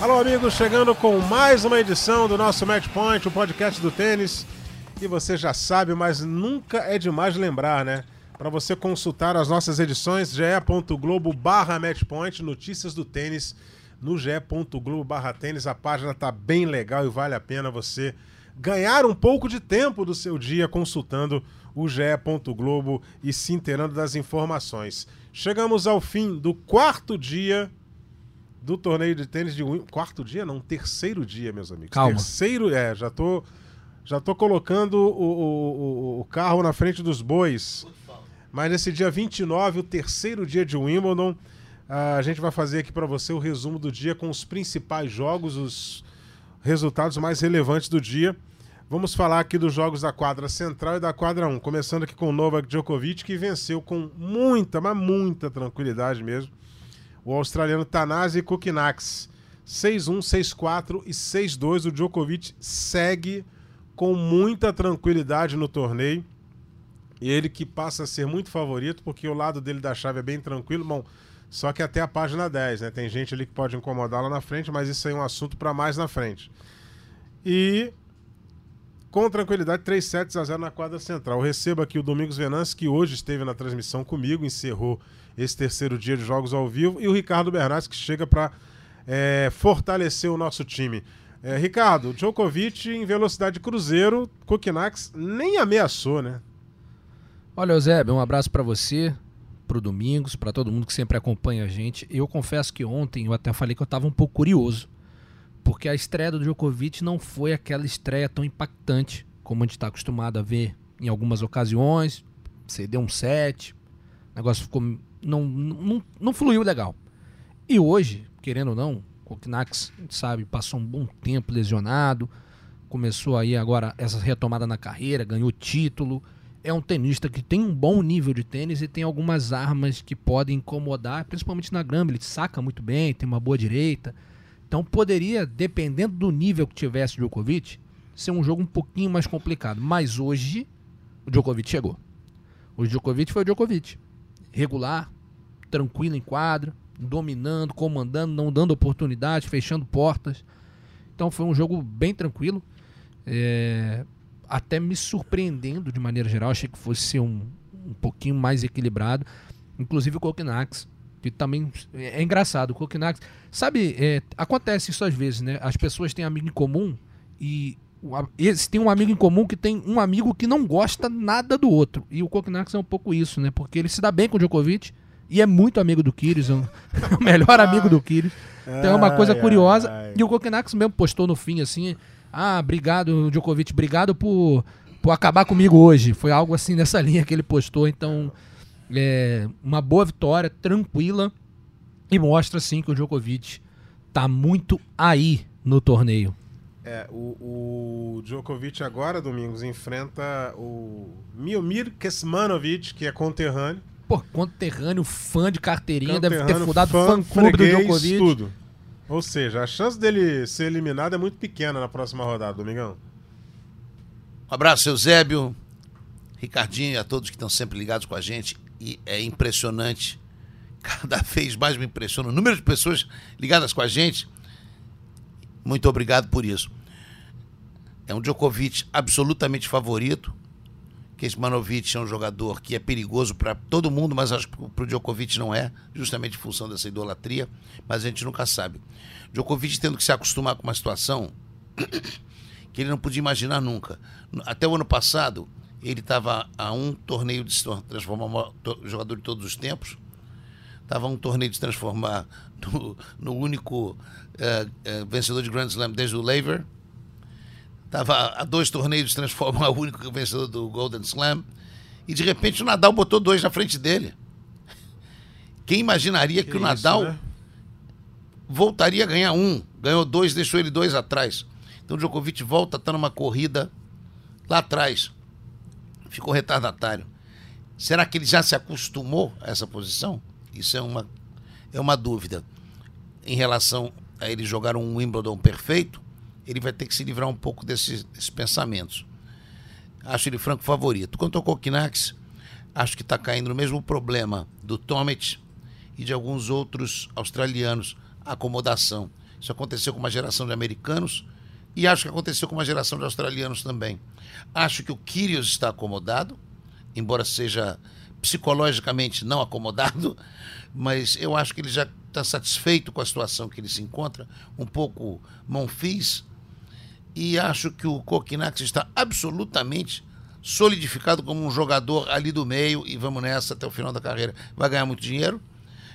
Alô, amigos, chegando com mais uma edição do nosso Match Point, o podcast do tênis. E você já sabe, mas nunca é demais lembrar, né? Para você consultar as nossas edições, ge.globo barra matchpoint, notícias do tênis no ge.globo barra tênis. A página tá bem legal e vale a pena você ganhar um pouco de tempo do seu dia consultando o ge.globo e se inteirando das informações. Chegamos ao fim do quarto dia do torneio de tênis de Wimbledon. Quarto dia, não, terceiro dia, meus amigos. Calma. Terceiro, é, já tô, já tô colocando o, o, o, carro na frente dos bois. Mas nesse dia 29, o terceiro dia de Wimbledon, a gente vai fazer aqui para você o resumo do dia com os principais jogos, os resultados mais relevantes do dia. Vamos falar aqui dos jogos da quadra central e da quadra 1, começando aqui com o Novak Djokovic, que venceu com muita, mas muita tranquilidade mesmo o australiano Tanasi Kokinax. 6-1, 6-4 e 6-2. O Djokovic segue com muita tranquilidade no torneio. E ele que passa a ser muito favorito, porque o lado dele da chave é bem tranquilo. Bom, só que até a página 10, né? Tem gente ali que pode incomodar lá na frente, mas isso aí é um assunto para mais na frente. E com tranquilidade, 3 sets a 0 na quadra central. Eu recebo aqui o Domingos Venâncio, que hoje esteve na transmissão comigo, encerrou esse terceiro dia de jogos ao vivo, e o Ricardo Bernardes, que chega para é, fortalecer o nosso time. É, Ricardo, Djokovic em velocidade cruzeiro, Kokinax nem ameaçou, né? Olha, Eusébio, um abraço para você, pro Domingos, para todo mundo que sempre acompanha a gente. Eu confesso que ontem eu até falei que eu estava um pouco curioso, porque a estreia do Djokovic não foi aquela estreia tão impactante como a gente está acostumado a ver em algumas ocasiões. Cedeu um set, o negócio ficou não, não, não fluiu legal. E hoje, querendo ou não, o Kokinax, sabe, passou um bom tempo lesionado, começou aí agora essa retomada na carreira, ganhou título. É um tenista que tem um bom nível de tênis e tem algumas armas que podem incomodar, principalmente na grama. Ele saca muito bem, tem uma boa direita. Então poderia, dependendo do nível que tivesse o Djokovic, ser um jogo um pouquinho mais complicado. Mas hoje, o Djokovic chegou. O Djokovic foi o Djokovic regular, tranquilo em quadra, dominando, comandando, não dando oportunidades, fechando portas. Então foi um jogo bem tranquilo. É, até me surpreendendo de maneira geral. Achei que fosse ser um, um pouquinho mais equilibrado. Inclusive o Kokinax, que também é, é engraçado. O Kokinax, sabe, é, acontece isso às vezes, né? As pessoas têm amigo em comum e eles têm um amigo em comum que tem um amigo que não gosta nada do outro. E o Kokinax é um pouco isso, né? Porque ele se dá bem com o Djokovic e é muito amigo do Kyrgios, é o melhor amigo do Kyrgios. Então é uma coisa curiosa. E o Kokinax mesmo postou no fim assim: "Ah, obrigado Djokovic, obrigado por por acabar comigo hoje". Foi algo assim nessa linha que ele postou, então é uma boa vitória, tranquila e mostra assim que o Djokovic tá muito aí no torneio. É, o, o Djokovic agora, Domingos, enfrenta o Miomir Kesmanovic, que é conterrâneo. Pô, conterrâneo, fã de carteirinha, deve ter fundado fã, fã-clube do Djokovic. tudo. Ou seja, a chance dele ser eliminado é muito pequena na próxima rodada, Domingão. Um abraço, Eusébio, Ricardinho e a todos que estão sempre ligados com a gente. E é impressionante, cada vez mais me impressiona o número de pessoas ligadas com a gente muito obrigado por isso. É um Djokovic absolutamente favorito. Que esse Manovic é um jogador que é perigoso para todo mundo, mas acho que para o Djokovic não é, justamente em função dessa idolatria. Mas a gente nunca sabe. Djokovic tendo que se acostumar com uma situação que ele não podia imaginar nunca. Até o ano passado, ele estava a um torneio de se transformar um jogador de todos os tempos. Estava a um torneio de se transformar no, no único uh, uh, vencedor de Grand Slam desde o Laver. Estava a dois torneios transformar o único vencedor do Golden Slam. E de repente o Nadal botou dois na frente dele. Quem imaginaria que, que o Nadal isso, né? voltaria a ganhar um? Ganhou dois, deixou ele dois atrás. Então o Djokovic volta a estar numa corrida lá atrás, ficou retardatário. Será que ele já se acostumou a essa posição? Isso é uma, é uma dúvida. Em relação a ele jogar um Wimbledon perfeito, ele vai ter que se livrar um pouco desses, desses pensamentos. Acho ele franco favorito. Quanto ao Kokinax, acho que está caindo no mesmo problema do Tomic e de alguns outros australianos, acomodação. Isso aconteceu com uma geração de americanos e acho que aconteceu com uma geração de australianos também. Acho que o Kyrgios está acomodado, embora seja psicologicamente não acomodado, mas eu acho que ele já está satisfeito com a situação que ele se encontra, um pouco monfis, e acho que o Kokinax está absolutamente solidificado como um jogador ali do meio e vamos nessa até o final da carreira. Vai ganhar muito dinheiro,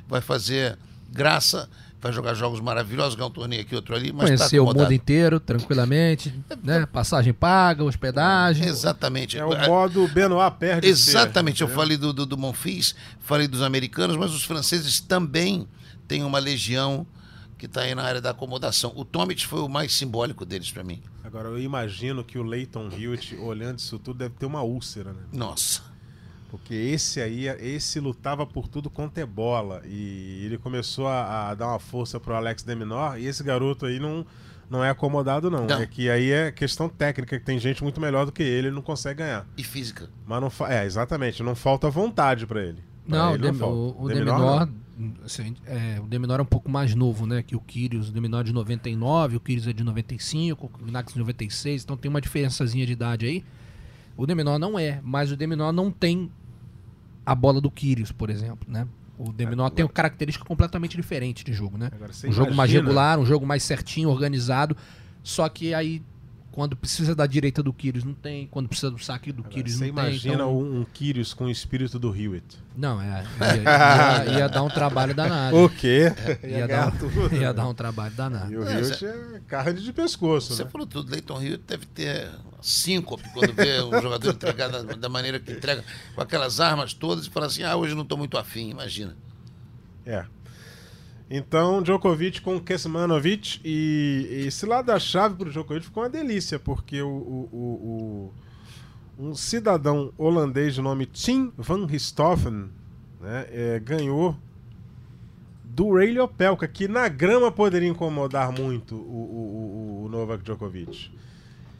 vai fazer graça, vai jogar jogos maravilhosos, ganhar um torneio aqui, outro ali, mas tá Conhecer o acomodado. mundo inteiro, tranquilamente, né? Passagem paga, hospedagem. Exatamente. É o modo Benoit perde Exatamente, eu falei do, do, do Monfils, falei dos americanos, mas os franceses também têm uma legião que está aí na área da acomodação. O Tomic foi o mais simbólico deles para mim. Agora, eu imagino que o Leighton Hewitt, olhando isso tudo, deve ter uma úlcera, né? Nossa. Porque esse aí, esse lutava por tudo quanto é bola. E ele começou a, a dar uma força pro Alex Deminor. E esse garoto aí não, não é acomodado, não. Não. É que aí é questão técnica, que tem gente muito melhor do que ele, ele não consegue ganhar. E física. Mas não fa- É, exatamente. Não falta vontade pra ele. Pra Não, o, ele Dem- falta. o, o Deminor, não. assim, é, o Deminor é um pouco mais novo, né? Que o Kyrgios. O Deminor é de 99, o Kyrgios é de 95, o Nax de 96, então tem uma diferençazinha de idade aí. O Deminor não é, mas o Deminor não tem a bola do Kyrgios, por exemplo, né? O Deminor tem uma característica completamente diferente de jogo, né? Agora, Um jogo mais imagina- regular, um jogo mais certinho, organizado. Só que aí, quando precisa da direita do Kyrgios, não tem. Quando precisa do saque do Kyrgios, Você não tem. imagina então- um, um Kyrgios com o espírito do Hewitt. Não, é. Ia, ia- ia dar um trabalho danado. O quê? Ia dar, um- ia dar um trabalho danado. E o É, Hewitt é carne de pescoço, Você né? falou tudo. Leighton Hill deve ter síncope quando vê um jogador entregar da, da maneira que entrega, com aquelas armas todas, e fala assim: ah, hoje eu não estou muito afim, imagina. É. Então, Djokovic com Kesmanovic e esse lado da chave pro Djokovic ficou uma delícia, porque o, o- o- o- um cidadão holandês de nome Tim van Richthofen né, é, ganhou do Ray Opelka, que na grama poderia incomodar muito o, o- o- o Novak Djokovic.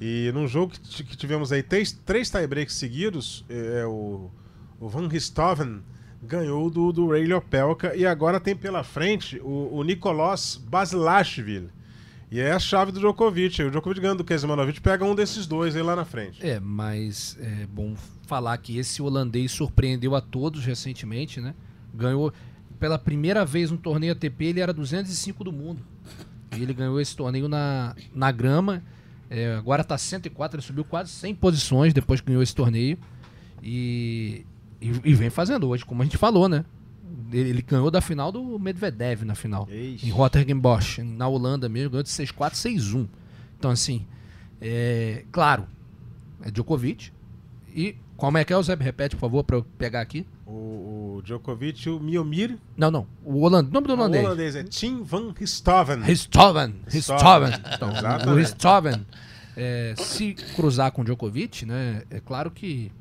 E num jogo que, que tivemos aí três, três tiebreaks seguidos, é, o, o Van Richthofen ganhou do, do Ray Opelka e agora tem pela frente o, o Nicolas Basilashvili. E é a chave do Djokovic. O Djokovic ganhando do Kesmanovic pega um desses dois aí lá na frente. É, mas é bom falar que esse holandês surpreendeu a todos recentemente, né? Ganhou pela primeira vez no torneio ATP, ele era 205 do mundo. E ele ganhou esse torneio na, na grama. É, agora tá 104, ele subiu quase 100 posições depois que ganhou esse torneio. E, e, e vem fazendo hoje, como a gente falou, né? Ele, ele ganhou da final do Medvedev na final. Ixi. Em Rotterdam Bosch, na Holanda mesmo, ganhou de 6-4, 6-1. Então, assim, é, claro, é Djokovic. E como é que é o Zé? Repete, por favor, pra eu pegar aqui. O, o Djokovic e o Miomir. Não, não. O holandês. nome do O holandês. holandês é Tim van Richthofen. Richthofen. Richthofen. Então, o. Richthofen, é, se cruzar com o Djokovic, né? É claro que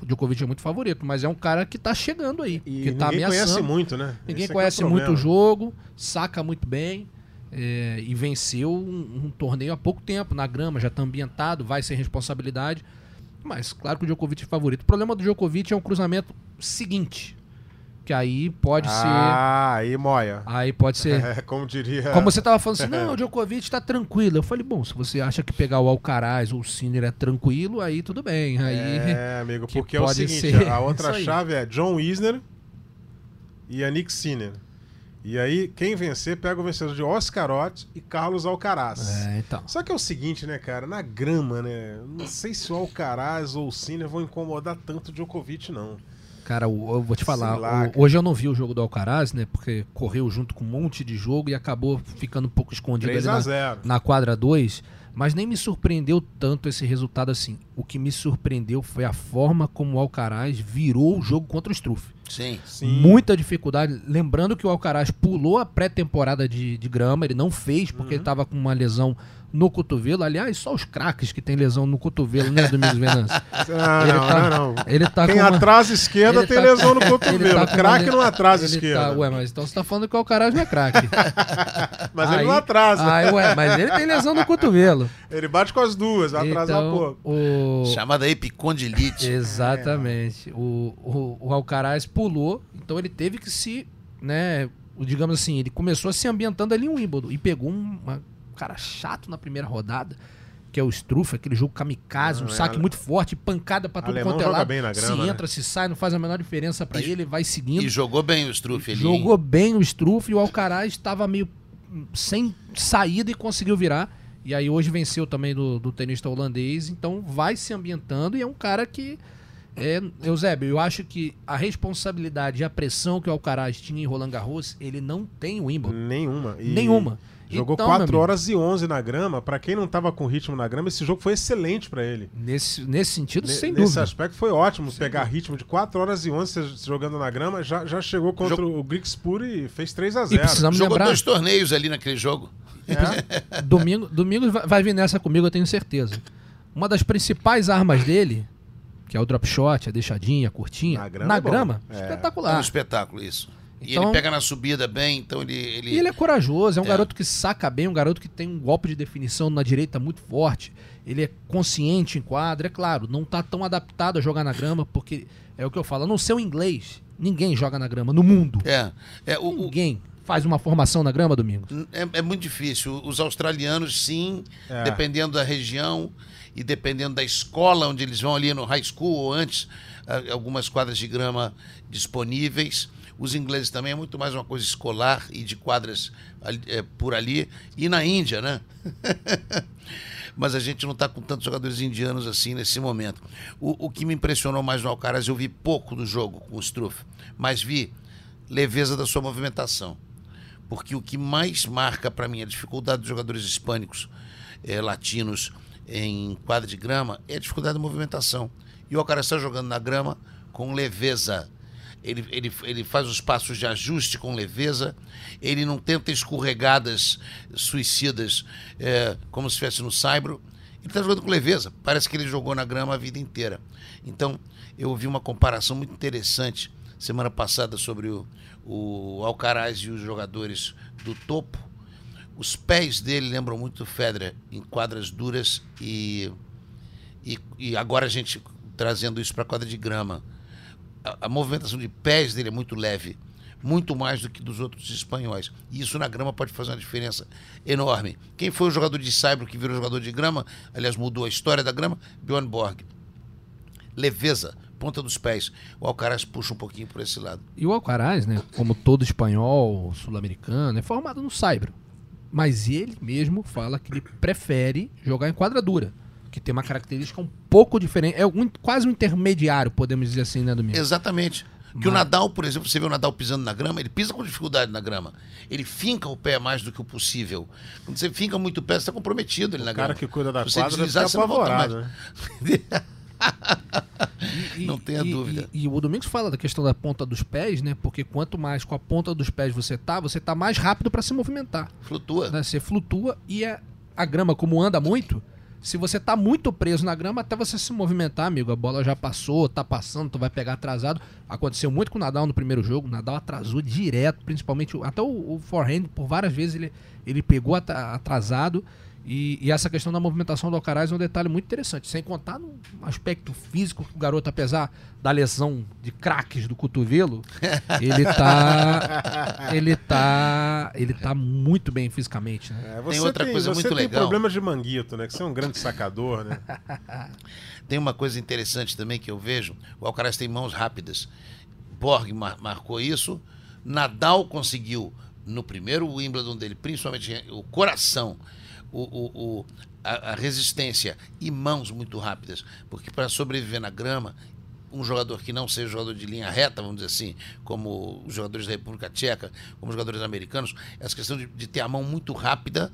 o Djokovic é muito favorito, mas é um cara que tá chegando aí. E que tá ninguém ameaçando. conhece muito, né? Ninguém Esse é que é conhece o muito o jogo, saca muito bem é, e venceu um, um torneio há pouco tempo na grama, já está ambientado, vai ser responsabilidade. Mas claro que o Djokovic é favorito. O problema do Djokovic é um cruzamento seguinte, que aí pode ser, Ah, aí moia. aí pode ser. É, como diria. Como você tava falando assim, não, o Djokovic tá tranquilo. Eu falei, bom, se você acha que pegar o Alcaraz ou o Sinner é tranquilo, aí tudo bem. Aí É, amigo, que porque é o seguinte, a outra chave é John Isner e Yannick Sinner. E aí, quem vencer, pega o vencedor de Oscar Ott e Carlos Alcaraz. É, então. Só que é o seguinte, né, cara? Na grama, né? Não sei se o Alcaraz ou o Sinner vão incomodar tanto o Djokovic, não. Cara, o- eu vou te falar, lá, hoje eu não vi o jogo do Alcaraz, né? Porque correu junto com um monte de jogo e acabou ficando um pouco escondido ali 3 a na, 0 na quadra 2. Mas nem me surpreendeu tanto esse resultado assim. O que me surpreendeu foi a forma como o Alcaraz virou o jogo contra o Struff. Sim. Sim. Muita dificuldade. Lembrando que o Alcaraz pulou a pré-temporada de, de grama, ele não fez porque ele estava com uma lesão no cotovelo. Aliás, só os craques que tem lesão no cotovelo, né, Domingos Venâncio? Ah, Ele não, tá- não, não. Ele tá Quem uma- atrasa esquerda ele tem tá- lesão no ele cotovelo. tá uma Craque não atrasa ele esquerda. Tá, ué, mas então você tá falando que o Alcaraz não é craque. Mas ele Aí- não atrasa. Aí, ué, mas ele tem lesão no cotovelo. Ele bate com as duas, vai atrasar então, pouco. o... Chamada epicondilite. Exatamente. O, o, o Alcaraz pulou, então ele teve que se, né, digamos assim, ele começou se ambientando ali em Wimbledon e pegou um uma- um cara chato na primeira rodada, que é o Struff, aquele jogo kamikaze, um é, saque ale- muito forte, pancada pra tudo quanto é joga lado. bem na grama, se né? entra, se sai, não faz a menor diferença pra E- ele, vai seguindo. E jogou bem o Struff ali. hein? Jogou bem o Struff e o Alcaraz estava meio sem saída e conseguiu virar. E aí hoje venceu também do, do tenista holandês, então vai se ambientando e é um cara que é, Eusébio, eu acho que a responsabilidade e a pressão que o Alcaraz tinha em Roland Garros, ele não tem o Wimbledon. Nenhuma. E Nenhuma. Jogou Então, meu 4 amigo, horas e 11 na grama. Pra quem não tava com ritmo na grama, esse jogo foi excelente pra ele. Nesse, nesse sentido, Ne- sem Nesse dúvida. aspecto foi ótimo pegar ritmo de 4 horas e 11 se- se jogando na grama. Já, já chegou contra o Grigspur e fez 3 a E 0 precisamos Jogou lembrar, dois torneios ali naquele jogo. É. domingo, domingo vai- vir nessa comigo, eu tenho certeza. Uma das principais armas dele, que é o drop shot, a deixadinha, a curtinha, Na na grama grama, é bom. É. É um espetacular. espetáculo isso. E Então- ele pega na subida bem, então ele. ele... E ele é corajoso, é um É. garoto que saca bem, um garoto que tem um golpe de definição na direita muito forte. Ele é consciente em quadra, é claro, não tá tão adaptado a jogar na grama, porque é o que eu falo, no seu inglês, ninguém joga na grama no mundo. É. é o, o- Ninguém faz uma formação na grama, Domingos. É, é muito difícil. Os australianos, sim, É. dependendo da região e dependendo da escola onde eles vão ali no high school ou antes, algumas quadras de grama disponíveis. Os ingleses também é muito mais uma coisa escolar e de quadras eh, por ali. E na Índia, né? Mas a gente não está com tantos jogadores indianos assim nesse momento. O, o que me impressionou mais no Alcaraz, eu vi pouco do jogo com o Struff, mas vi leveza da sua movimentação porque o que mais marca para mim a dificuldade dos jogadores hispânicos, eh, latinos, em quadra de grama, é a dificuldade de movimentação. E o Alcaraz está jogando na grama com leveza. Ele, ele, ele faz os passos de ajuste com leveza, ele não tenta escorregadas suicidas eh, como se estivesse no saibro. Ele está jogando com leveza. Parece que ele jogou na grama a vida inteira. Então, eu ouvi uma comparação muito interessante semana passada sobre o, o Alcaraz e os jogadores do topo. Os pés dele lembram muito o em quadras duras e, e, e agora a gente trazendo isso para a quadra de grama. A, movimentação de pés dele é muito leve, muito mais do que dos outros espanhóis. E isso na grama pode fazer uma diferença enorme. Quem foi o jogador de saibro que virou jogador de grama, aliás, mudou a história da grama? Bjorn Borg. Leveza, ponta dos pés. O Alcaraz puxa um pouquinho por esse lado. E o Alcaraz, né, como todo espanhol, sul-americano, é formado no saibro. Mas ele mesmo fala que ele prefere jogar em quadra dura, que tem uma característica um pouco diferente, é um- quase um intermediário, podemos dizer assim, né, Domingos? Exatamente. Que o Mas- Nadal, por exemplo, você vê o Nadal pisando na grama, ele pisa com dificuldade na grama. Ele finca o pé mais do que o possível. Quando você finca muito o pé, você está comprometido ali na O cara grama. que cuida da Se você quadra deslizar, ficar você apavorado, né? E- Não tenha e- dúvida. E, e o Domingos fala da questão da ponta dos pés, né? Porque quanto mais com a ponta dos pés você tá, você tá mais rápido para se movimentar. Flutua. né? Você flutua e a, a grama, como anda muito, se você tá muito preso na grama, até você se movimentar, amigo, a bola já passou, tá passando, tu vai pegar atrasado. Aconteceu muito com o Nadal no primeiro jogo, o Nadal atrasou direto, principalmente até o, o forehand, por várias vezes ele, ele pegou atra- atrasado. E, e essa questão da movimentação do Alcaraz é um detalhe muito interessante, sem contar no aspecto físico que o garoto, apesar da lesão de craques do cotovelo, ele tá ele tá ele tá muito bem fisicamente, né? É, você outra coisa você muito tem legal. problema de manguito, né? Que você é um grande sacador, né? Tem uma coisa interessante também que eu vejo: o Alcaraz tem mãos rápidas. Borg mar- marcou isso. Nadal conseguiu, no primeiro Wimbledon dele, principalmente o coração, o, o- o- a, a resistência e mãos muito rápidas. Porque para sobreviver na grama, um jogador que não seja jogador de linha reta, vamos dizer assim, como os jogadores da República Tcheca, como os jogadores americanos, essa questão de, de ter a mão muito rápida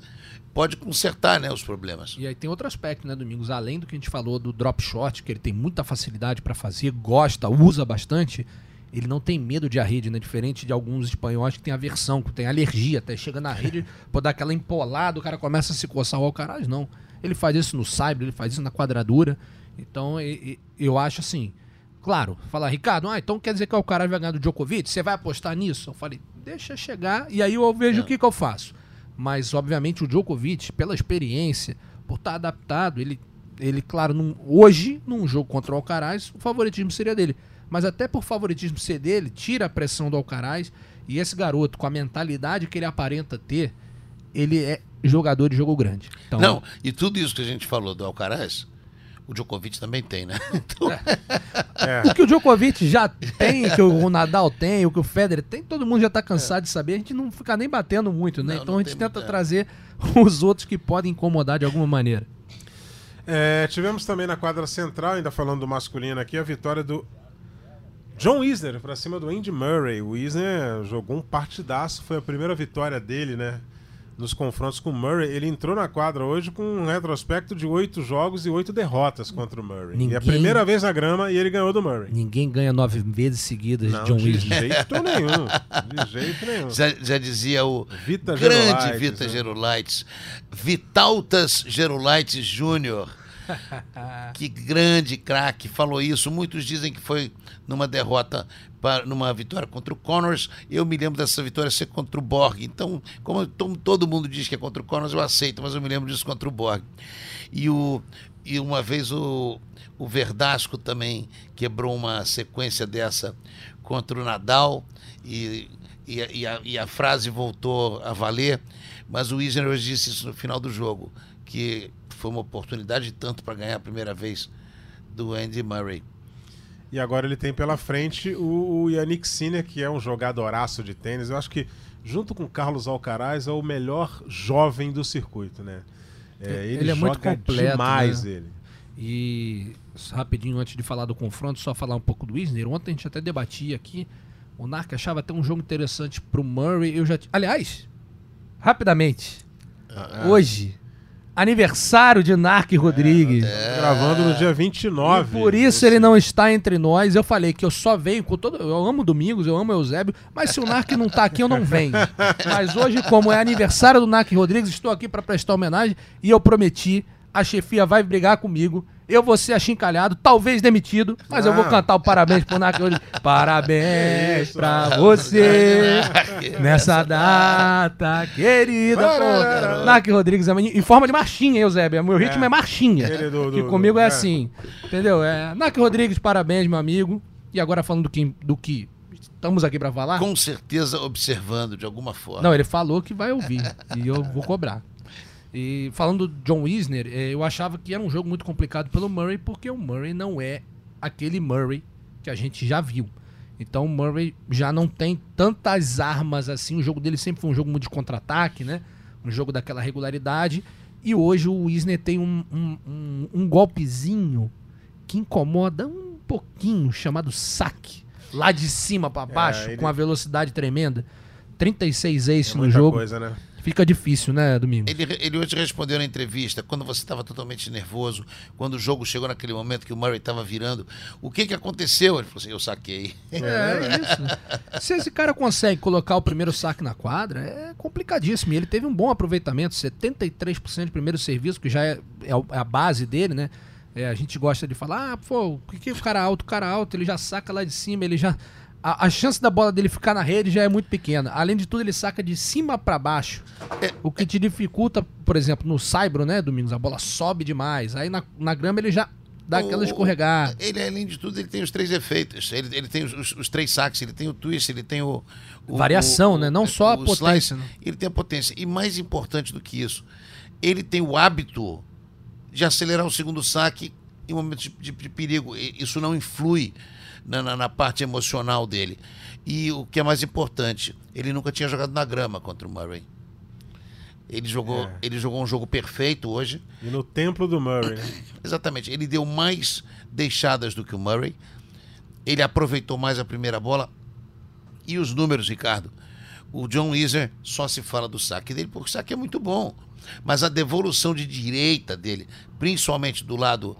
pode consertar né, os problemas. E aí tem outro aspecto, né, Domingos? Além do que a gente falou do drop shot, que ele tem muita facilidade para fazer, gosta, usa bastante, ele não tem medo de a rede, né? Diferente de alguns espanhóis que tem aversão, que tem alergia, até chega na rede, pode dar aquela empolada, o cara começa a se coçar o Alcaraz, não. Ele faz isso no cyber, ele faz isso na quadradura. Então, eu acho assim, claro, falar, Ricardo, ah, então quer dizer que o Alcaraz vai ganhar do Djokovic? Você vai apostar nisso? Eu falei, deixa chegar e aí eu vejo É. o que, que eu faço. Mas, obviamente, o Djokovic, pela experiência, por estar adaptado, ele, ele claro, num- hoje, num jogo contra o Alcaraz, o favoritismo seria dele. Mas até por favoritismo ser dele, tira a pressão do Alcaraz. E esse garoto, com a mentalidade que ele aparenta ter, ele é jogador de jogo grande. Então, Não, e tudo isso que a gente falou do Alcaraz, o Djokovic também tem, né? Então, É. O que o Djokovic já tem, que o Nadal tem, o que o Federer tem, todo mundo já tá cansado de saber. A gente não fica nem batendo muito, né? Não, então não a gente tenta muita- trazer os outros que podem incomodar de alguma maneira. É, tivemos também na quadra central, ainda falando do masculino aqui, a vitória do John Isner pra cima do Andy Murray. O Isner jogou um partidaço, foi a primeira vitória dele, né? Nos confrontos com o Murray. Ele entrou na quadra hoje com um retrospecto de oito jogos e oito derrotas contra o Murray. E Ninguém- a primeira vez na grama e ele ganhou do Murray. Ninguém ganha nove vezes seguidas Não, de John de Isner. jeito nenhum. De jeito nenhum. já, já dizia o Vita grande Gerolaitis, Vita né? Gerolaitis, Vitaltas Gerolaitis Júnior. que grande craque, falou isso. Muitos dizem que foi numa derrota, para, numa vitória contra o Connors. Eu me lembro dessa vitória ser contra o Borg. Então, como to- todo mundo diz que é contra o Connors, eu aceito, mas eu me lembro disso contra o Borg. E, o, e uma vez o, o Verdasco também quebrou uma sequência dessa contra o Nadal. E, e, a- e a, e a frase voltou a valer. Mas o Isner hoje disse isso no final do jogo, que foi uma oportunidade tanto para ganhar a primeira vez do Andy Murray. E agora ele tem pela frente o, o Yannick Sinner, que é um jogadoraço de tênis. Eu acho que, junto com o Carlos Alcaraz, é o melhor jovem do circuito, né? É, ele, Ele é muito joga completo, demais, né? ele. E rapidinho, antes de falar do confronto, só falar um pouco do Isner. Ontem a gente até debatia aqui. O Narc achava até um jogo interessante pro Murray. Eu já. t- Aliás, rapidamente. Ah, Hoje, aniversário de Narc Rodrigues. Gravando no dia 29. E por isso ele não está entre nós. Eu falei que eu só venho com todo. Eu amo Domingos, eu amo Eusébio, mas se o Narc não tá aqui, eu não venho. Mas hoje, como é aniversário do Narc Rodrigues, estou aqui para prestar homenagem e eu prometi. A chefia vai brigar comigo. Eu vou ser achincalhado, talvez demitido, mas eu vou Ah. cantar o parabéns pro Narc Rodrigues. Que Parabéns isso, pra ah. você nessa data querida. Narc Rodrigues é em forma de marchinha, Eusébio. Meu ritmo é, É. marchinha. Que do- comigo do- é é. assim. Entendeu? É, Nac Rodrigues, parabéns, meu amigo. E agora falando do que, do que estamos aqui pra falar. Com certeza observando de alguma forma. Não, ele falou que vai ouvir. e eu vou cobrar. E falando do John Wisner, eh, eu achava que era um jogo muito complicado pelo Murray, porque o Murray não é aquele Murray que a gente já viu. Então o Murray já não tem tantas armas assim. O jogo dele sempre foi um jogo muito de contra-ataque, né? Um jogo daquela regularidade. E hoje o Wisner tem um, um, um- um golpezinho que incomoda um pouquinho, chamado saque. Lá de cima pra baixo, ele- com a velocidade tremenda. 36 É ace no muita jogo. coisa, né? Fica difícil, né, Domingo? Ele, ele hoje respondeu na entrevista, quando você estava totalmente nervoso, quando o jogo chegou naquele momento que o Murray estava virando, o que, que aconteceu? Ele falou assim, eu saquei. É, é isso. Se esse cara consegue colocar o primeiro saque na quadra, é complicadíssimo. E ele teve um bom aproveitamento, 73% de primeiro serviço, que já é, é é a base dele, né? É, a gente gosta de falar, ah, pô, o que, que o cara alto, o cara alto, ele já saca lá de cima, ele já. A, a chance da bola dele ficar na rede já é muito pequena. Além de tudo, ele saca de cima pra baixo. O que te dificulta, por exemplo, no Saibro, né, Domingos? A bola sobe demais. Aí na, na grama ele já dá aquela O- escorregada. Ele, além de tudo, ele tem os três efeitos. Ele, ele tem os, os- os três saques, ele tem o twist, ele tem o. o- Variação, o- né? Não só a o potência, slice, né? Ele tem a potência. E mais importante do que isso, ele tem o hábito de acelerar o segundo saque em momentos de, de- de perigo. Isso não influi na, na- na parte emocional dele. E o que é mais importante, ele nunca tinha jogado na grama contra o Murray. Ele jogou, É. ele jogou um jogo perfeito hoje. E no templo do Murray. né? Exatamente. Ele deu mais deixadas do que o Murray. Ele aproveitou mais a primeira bola. E os números, Ricardo? O John Weiser só se fala do saque dele, porque o saque é muito bom. Mas a devolução de direita dele, principalmente do lado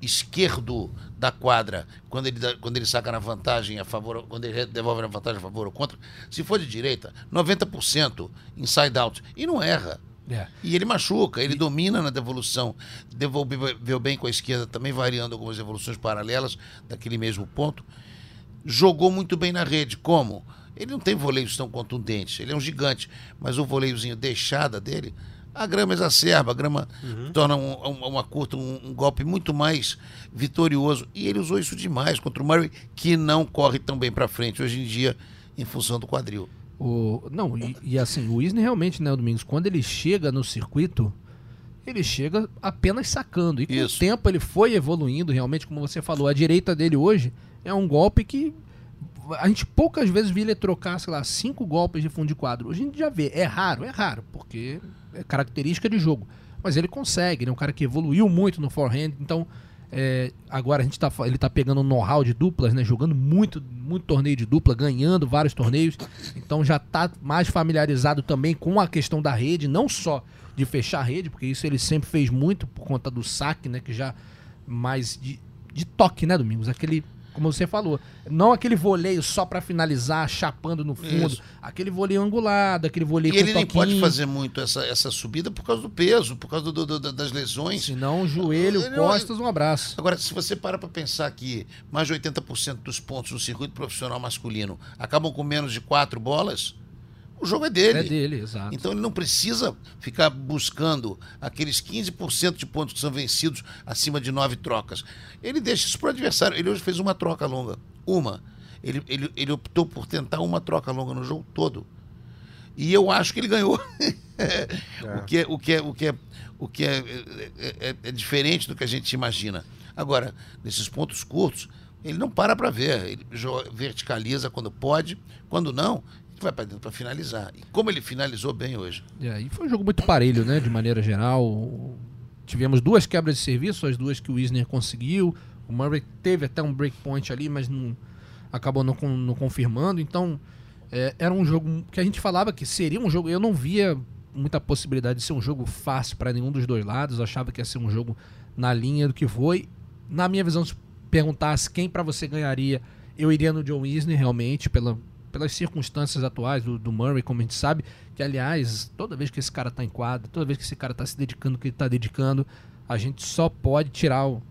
esquerdo da quadra, quando ele, quando ele saca na vantagem a favor, quando ele devolve na vantagem a favor ou contra, se for de direita, 90% inside out. E não erra. É. E ele machuca, ele domina na devolução. Devolveu bem com a esquerda, também variando algumas devoluções paralelas daquele mesmo ponto. Jogou muito bem na rede. Como? Ele não tem voleios tão contundentes, ele é um gigante, mas o voleiozinho deixada dele, a grama exacerba, a grama torna um- um- uma curta um, um golpe muito mais vitorioso. E ele usou isso demais contra o Murray, que não corre tão bem para frente hoje em dia, em função do quadril. O, não, e, e assim, o Isner realmente, né, o Domingos, quando ele chega no circuito, ele chega apenas sacando. E com Isso. o tempo ele foi evoluindo, realmente, como você falou. A direita dele hoje é um golpe que a gente poucas vezes viu ele trocar, sei lá, cinco golpes de fundo de quadro. Hoje a gente já vê. É raro, é raro, porque é característica de jogo. Mas ele consegue, ele é um cara que evoluiu muito no forehand, então. é, agora a gente tá, ele tá pegando um know-how de duplas, né? Jogando muito, muito torneio de dupla, ganhando vários torneios. Então já tá mais familiarizado também com a questão da rede, não só de fechar a rede, porque isso ele sempre fez muito por conta do saque, né? Que já mais de, de toque, né, Domingos? Aquele, como você falou, não aquele voleio só pra finalizar, chapando no fundo, Isso. aquele voleio angulado, aquele voleio E com ele nem pode fazer muito essa, essa subida por causa do peso, por causa do- do- do- das lesões. senão joelho, Ele costas, um abraço. Agora, se você para para pensar que mais de 80% dos pontos no circuito profissional masculino acabam com menos de quatro bolas, o jogo é dele. É dele, exato. Então ele não precisa ficar buscando aqueles 15% de pontos que são vencidos acima de nove trocas. Ele deixa isso para o adversário. Ele hoje fez uma troca longa. Uma. Ele, ele, ele optou por tentar uma troca longa no jogo todo. E eu acho que ele ganhou. O que é, o que é, o que é, o que é, é, é- é diferente do que a gente imagina. Agora, nesses pontos curtos, ele não para para ver. Ele verticaliza quando pode, quando não, vai para dentro para finalizar. E como ele finalizou bem hoje. É, e foi um jogo muito parelho, né? De maneira geral. Tivemos duas quebras de serviço, as duas que o Wisner conseguiu. O Murray teve até um breakpoint ali, mas não, acabou não, não confirmando. Então, é, era um jogo que a gente falava que seria um jogo. Eu não via muita possibilidade de ser um jogo fácil para nenhum dos dois lados. Achava que ia ser um jogo na linha do que foi. Na minha visão, se perguntasse quem para você ganharia, eu iria no John Wisner, realmente, pela, pelas circunstâncias atuais do, do Murray, como a gente sabe. Que, aliás, toda vez que esse cara tá em quadra, toda vez que esse cara tá se dedicando o que ele tá dedicando, a gente só pode tirar o,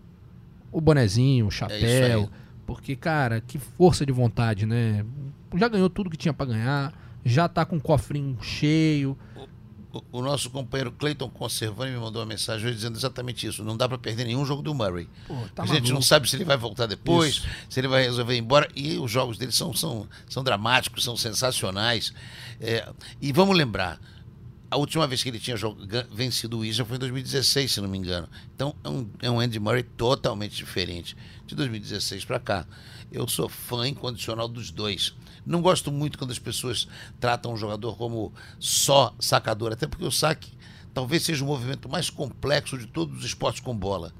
o bonezinho, o chapéu. aí. porque, cara, que força de vontade, né? Já ganhou tudo que tinha para ganhar, já tá com o cofrinho cheio. O, o nosso companheiro Clayton Conservani me mandou uma mensagem hoje dizendo exatamente isso. Não dá para perder nenhum jogo do Murray. Pô, tá a gente não maluco. sabe se ele vai voltar depois, Isso. se ele vai resolver ir embora. E os jogos dele são, são, são dramáticos, são sensacionais. É, e vamos lembrar, a última vez que ele tinha vencido o Isla foi em 2016, se não me engano. Então é um, é um Andy Murray totalmente diferente. De 2016 para cá. Eu sou fã incondicional dos dois. Não gosto muito quando as pessoas tratam um jogador como só sacador, até porque o saque talvez seja o movimento mais complexo de todos os esportes com bola.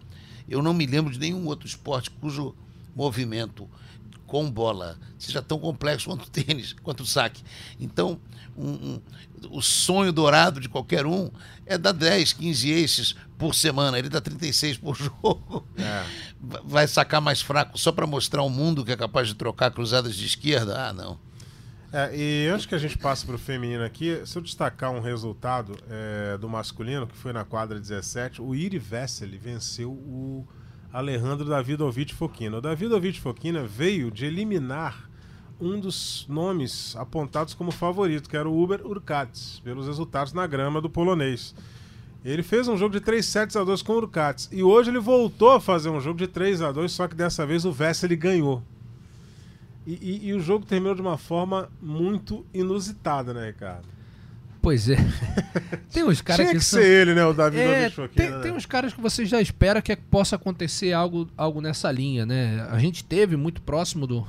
Eu não me lembro de nenhum outro esporte cujo movimento com bola seja tão complexo quanto o tênis, quanto o saque. Então, um- um- o sonho dourado de qualquer um é dar 10, 15 aces por semana. Ele dá 36 por jogo. É. Va- Vai sacar mais fraco só para mostrar ao mundo que é capaz de trocar cruzadas de esquerda? Ah, não. É, e antes que a gente passe para o feminino aqui, se eu destacar um resultado é, do masculino, que foi na quadra 17, o Iri Vesely venceu o Alejandro Davidovich Fokina. O Davidovich Fokina veio de eliminar um dos nomes apontados como favorito, que era o Uber Urkats, pelos resultados na grama do polonês. Ele fez um jogo de 3 sets a 2 com o Urkats. E hoje ele voltou a fazer um jogo de 3 a 2 só que dessa vez o Vesely ganhou. E, e- e o jogo terminou de uma forma muito inusitada, né, Ricardo? Pois é. tem uns caras Tinha que, que são... ser ele, né, o David É, Fokina, tem, né? tem uns caras que você já espera que possa acontecer algo, algo nessa linha, né? A gente teve muito próximo do,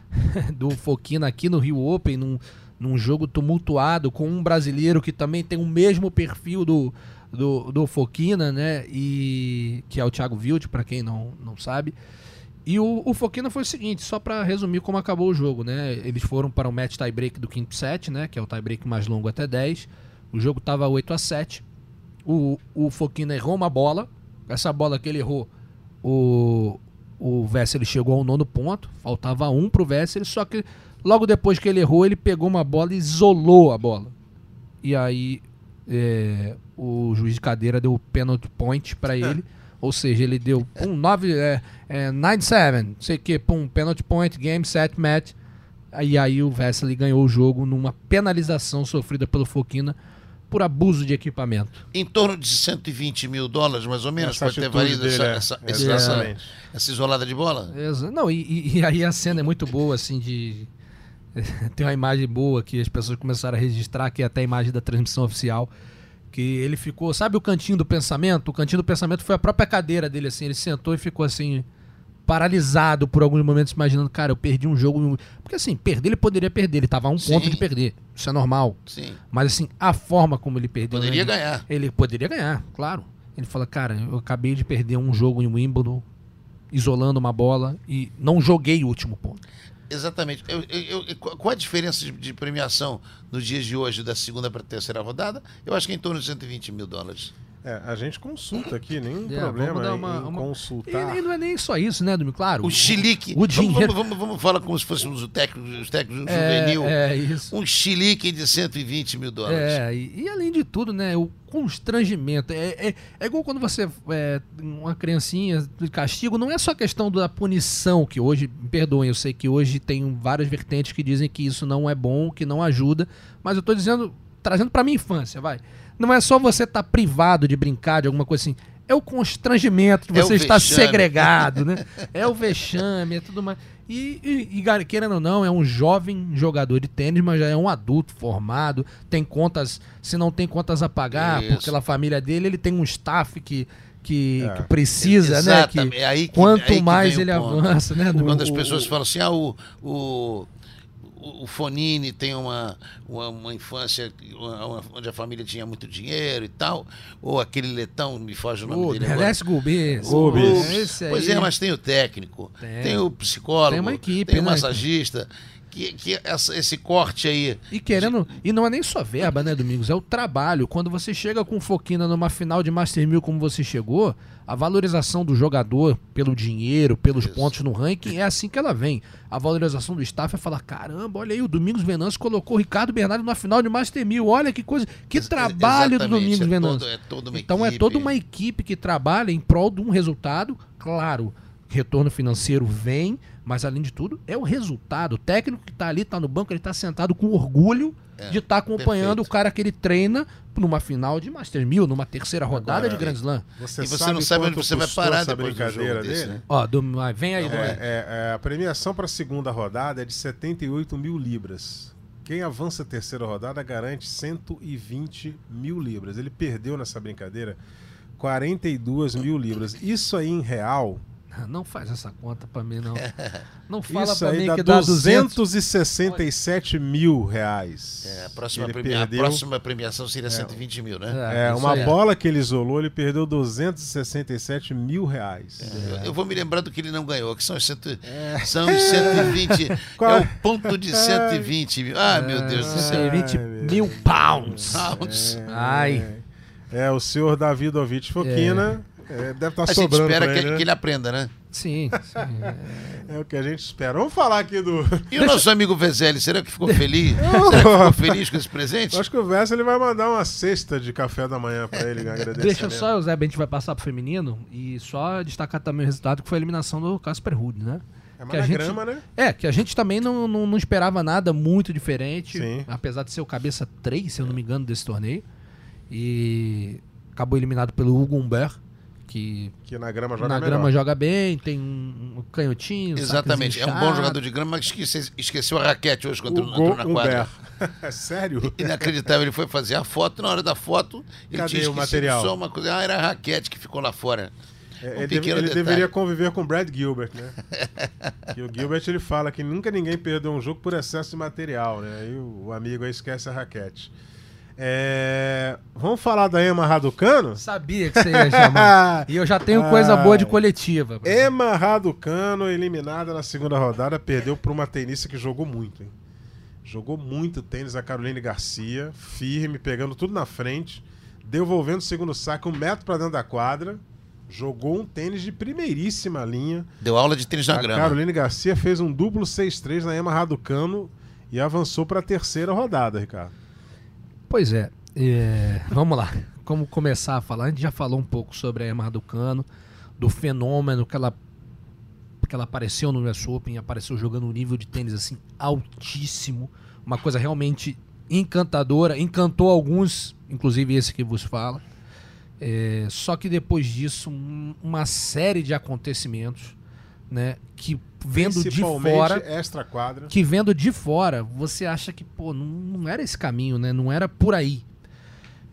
do Foquina aqui no Rio Open, num, num jogo tumultuado, com um brasileiro que também tem o mesmo perfil do, do, do Foquina, né? E, que é o Thiago Wild, para quem não, não sabe. E o, o Foquina foi o seguinte, só para resumir como acabou o jogo, né? Eles foram para o match tie-break do quinto set, né? Que é o tie-break mais longo até 10. O jogo tava 8 a 7 o, o Foquina errou uma bola. Essa bola que ele errou, o, o Vesely chegou ao nono ponto, faltava um pro Vesely, só que logo depois que ele errou, ele pegou uma bola e isolou a bola. E aí é, o juiz de cadeira deu o penalty point para ele. Ou seja, ele deu um 9, é, é, 9-7, não sei o que, pum, penalty point, game, set, match. E aí o Vesely ganhou o jogo numa penalização sofrida pelo Foquina por abuso de equipamento. Em torno de 120 mil dólares, mais ou menos, Essa pode ter valido dele, essa, é. essa, essa- essa isolada de bola? Exa- Não, e, e- e aí a cena é muito boa, assim, de. Tem uma imagem boa que as pessoas começaram a registrar, que é até a imagem da transmissão oficial. Que ele ficou, sabe o cantinho do pensamento? O cantinho do pensamento foi a própria cadeira dele, assim. Ele sentou e ficou assim, paralisado por alguns momentos, imaginando, cara, eu perdi um jogo. Porque assim, perder ele poderia perder, ele tava a um Sim. ponto de perder. Isso é normal. Sim. Mas assim, a forma como ele perdeu. Poderia né? ganhar. Ele poderia ganhar, claro. Ele fala, cara, eu acabei de perder um jogo em Wimbledon, isolando uma bola, e não joguei o último ponto. Exatamente. Eu- eu- eu- qual a diferença de, de premiação nos dias de hoje, da segunda para a terceira rodada? Eu acho que é em torno de 120 mil dólares. É, a gente consulta aqui, nenhum É, problema uma- em uma- consultar. E, e não é nem só isso, né, Domingo? Claro. O chilique. O Vamos- dinheiro. Vamos, vamos, vamos falar como se fôssemos o técnico, os técnicos é, juvenil. é isso. Um chilique de 120 mil dólares. É, e, e além de tudo, né, o constrangimento. É, é, é igual quando você. É, uma criancinha de castigo, não é só questão da punição, que hoje, me perdoem, eu sei que hoje tem várias vertentes que dizem que isso não é bom, que não ajuda, mas eu tô dizendo, trazendo pra minha infância, vai. Não é só você estar privado de brincar, de alguma coisa assim. É o constrangimento de É você estar vexame. segregado, né? É o vexame, é tudo mais. E, e, e, querendo ou não, é um jovem jogador de tênis, mas já é um adulto formado, tem contas, se não tem contas a pagar, Isso. porque pela família dele, ele tem um staff que, que, É. que precisa, né? Exatamente. Que, É aí que- quanto aí que mais ele avança, né? do- Quando as o- pessoas o- falam assim, ah, o, o, o Fonini tem uma, uma, uma infância uma- onde a família tinha muito dinheiro e tal, ou aquele letão, me foge o nome o dele. Alex Gubis. Gubis. Pois é, mas tem o técnico, tem, Tem. o psicólogo, Tem uma equipe, tem o né? Que, que essa- esse corte aí. E querendo. E não é nem só verba, né, Domingos? É o trabalho. Quando você chega com foquina numa final de Master 1000 como você chegou, a valorização do jogador pelo dinheiro, pelos Isso. pontos no ranking, é assim que ela vem. A valorização do staff é falar: caramba, olha aí, o Domingos Venâncio colocou o Ricardo Bernardo na final de Master 1000. Olha que coisa. Que Ex- trabalho do Domingos é Venâncio. todo- é então é equipe. toda uma equipe que trabalha em prol de um resultado, claro. Retorno financeiro vem, mas além de tudo, é o resultado. O técnico que está ali, está no banco, ele está sentado com orgulho de estar acompanhando perfeito. o cara que ele treina numa final de Master 1000, numa terceira rodada Agora, de Grand Slam. Você, E você não sabe onde você vai parar essa depois do jogo desse, dele? né? Ó, do, vai, vem aí. É, é, é, a premiação para a segunda rodada é de 78 mil libras. Quem avança a terceira rodada garante 120 mil libras. Ele perdeu nessa brincadeira 42 mil libras. Isso aí em real, Não faz essa conta pra mim, não. Não fala isso pra aí mim dá que dá 200. 267 mil reais. É, a, próxima premia- a próxima premiação seria 120 mil, né? É, isso uma aí. bola que ele isolou, ele perdeu 267 mil reais. Eu- Eu vou me lembrar do que ele não ganhou, que são os, cento, são os 120. Qual- É o ponto de 120 mil. Ah, meu Deus do céu. 120 Ai, mil pounds. Pounds. Ai. É, o senhor Davidovich Foquina é, deve estar A gente sobrando espera pra que, ele, né? que ele aprenda, né? Sim, sim. É o que a gente espera. Vamos falar aqui do... E o nosso amigo Vezeli, será que ficou feliz? será que ficou feliz com esse presente? Eu Acho que o ele vai mandar uma cesta de café da manhã pra ele, agradecimento. Deixa só, Zé, a gente vai passar pro feminino e só destacar também o resultado que foi a eliminação do Casper Ruud, né? É que a gente- grama, né? É, que a gente também não, não, não esperava nada muito diferente, Sim. apesar de ser o cabeça 3, se eu não me engano, desse torneio. E acabou eliminado pelo Hugo Humbert, que Que na grama joga na melhor. grama joga bem, tem um, um canhotinho. Exatamente. É um bom jogador de grama, mas esquece- esqueceu a raquete hoje quando O entrou gol na quadra. É Sério? Inacreditável, ele foi fazer a foto, na hora da foto, ele Cadê tinha o material? só uma coisa. Ah, era a raquete que ficou lá fora. É, Um ele, deve- ele deveria conviver com o Brad Gilbert, né? e o Gilbert ele fala que nunca ninguém perdeu um jogo por excesso de material, né? Aí o, o amigo aí esquece a raquete. É, Vamos falar da Emma Raducano? Sabia que você ia chamar. e eu já tenho coisa boa de coletiva. Emma Raducano, eliminada na segunda rodada, perdeu para uma tenista que jogou muito, hein? Jogou muito tênis a Caroline Garcia, firme, pegando tudo na frente, devolvendo o segundo saque um metro para dentro da quadra. Jogou um tênis de primeiríssima linha. Deu aula de tênis na a grama. Caroline Garcia fez um duplo 6-3 na Ema Raducano e avançou para a terceira rodada, Ricardo. Pois é, é, vamos lá. Como começar a falar? A gente já falou um pouco sobre a Emma Raducano, do fenômeno que ela, que ela apareceu no US Open, apareceu jogando um nível de tênis assim altíssimo, uma coisa realmente encantadora, encantou alguns, inclusive esse que vos fala. É, só que depois disso, um- uma série de acontecimentos, né, que vendo de fora extra quadra. que vendo de fora, você acha que, pô, não, não era esse caminho, né? Não era por aí.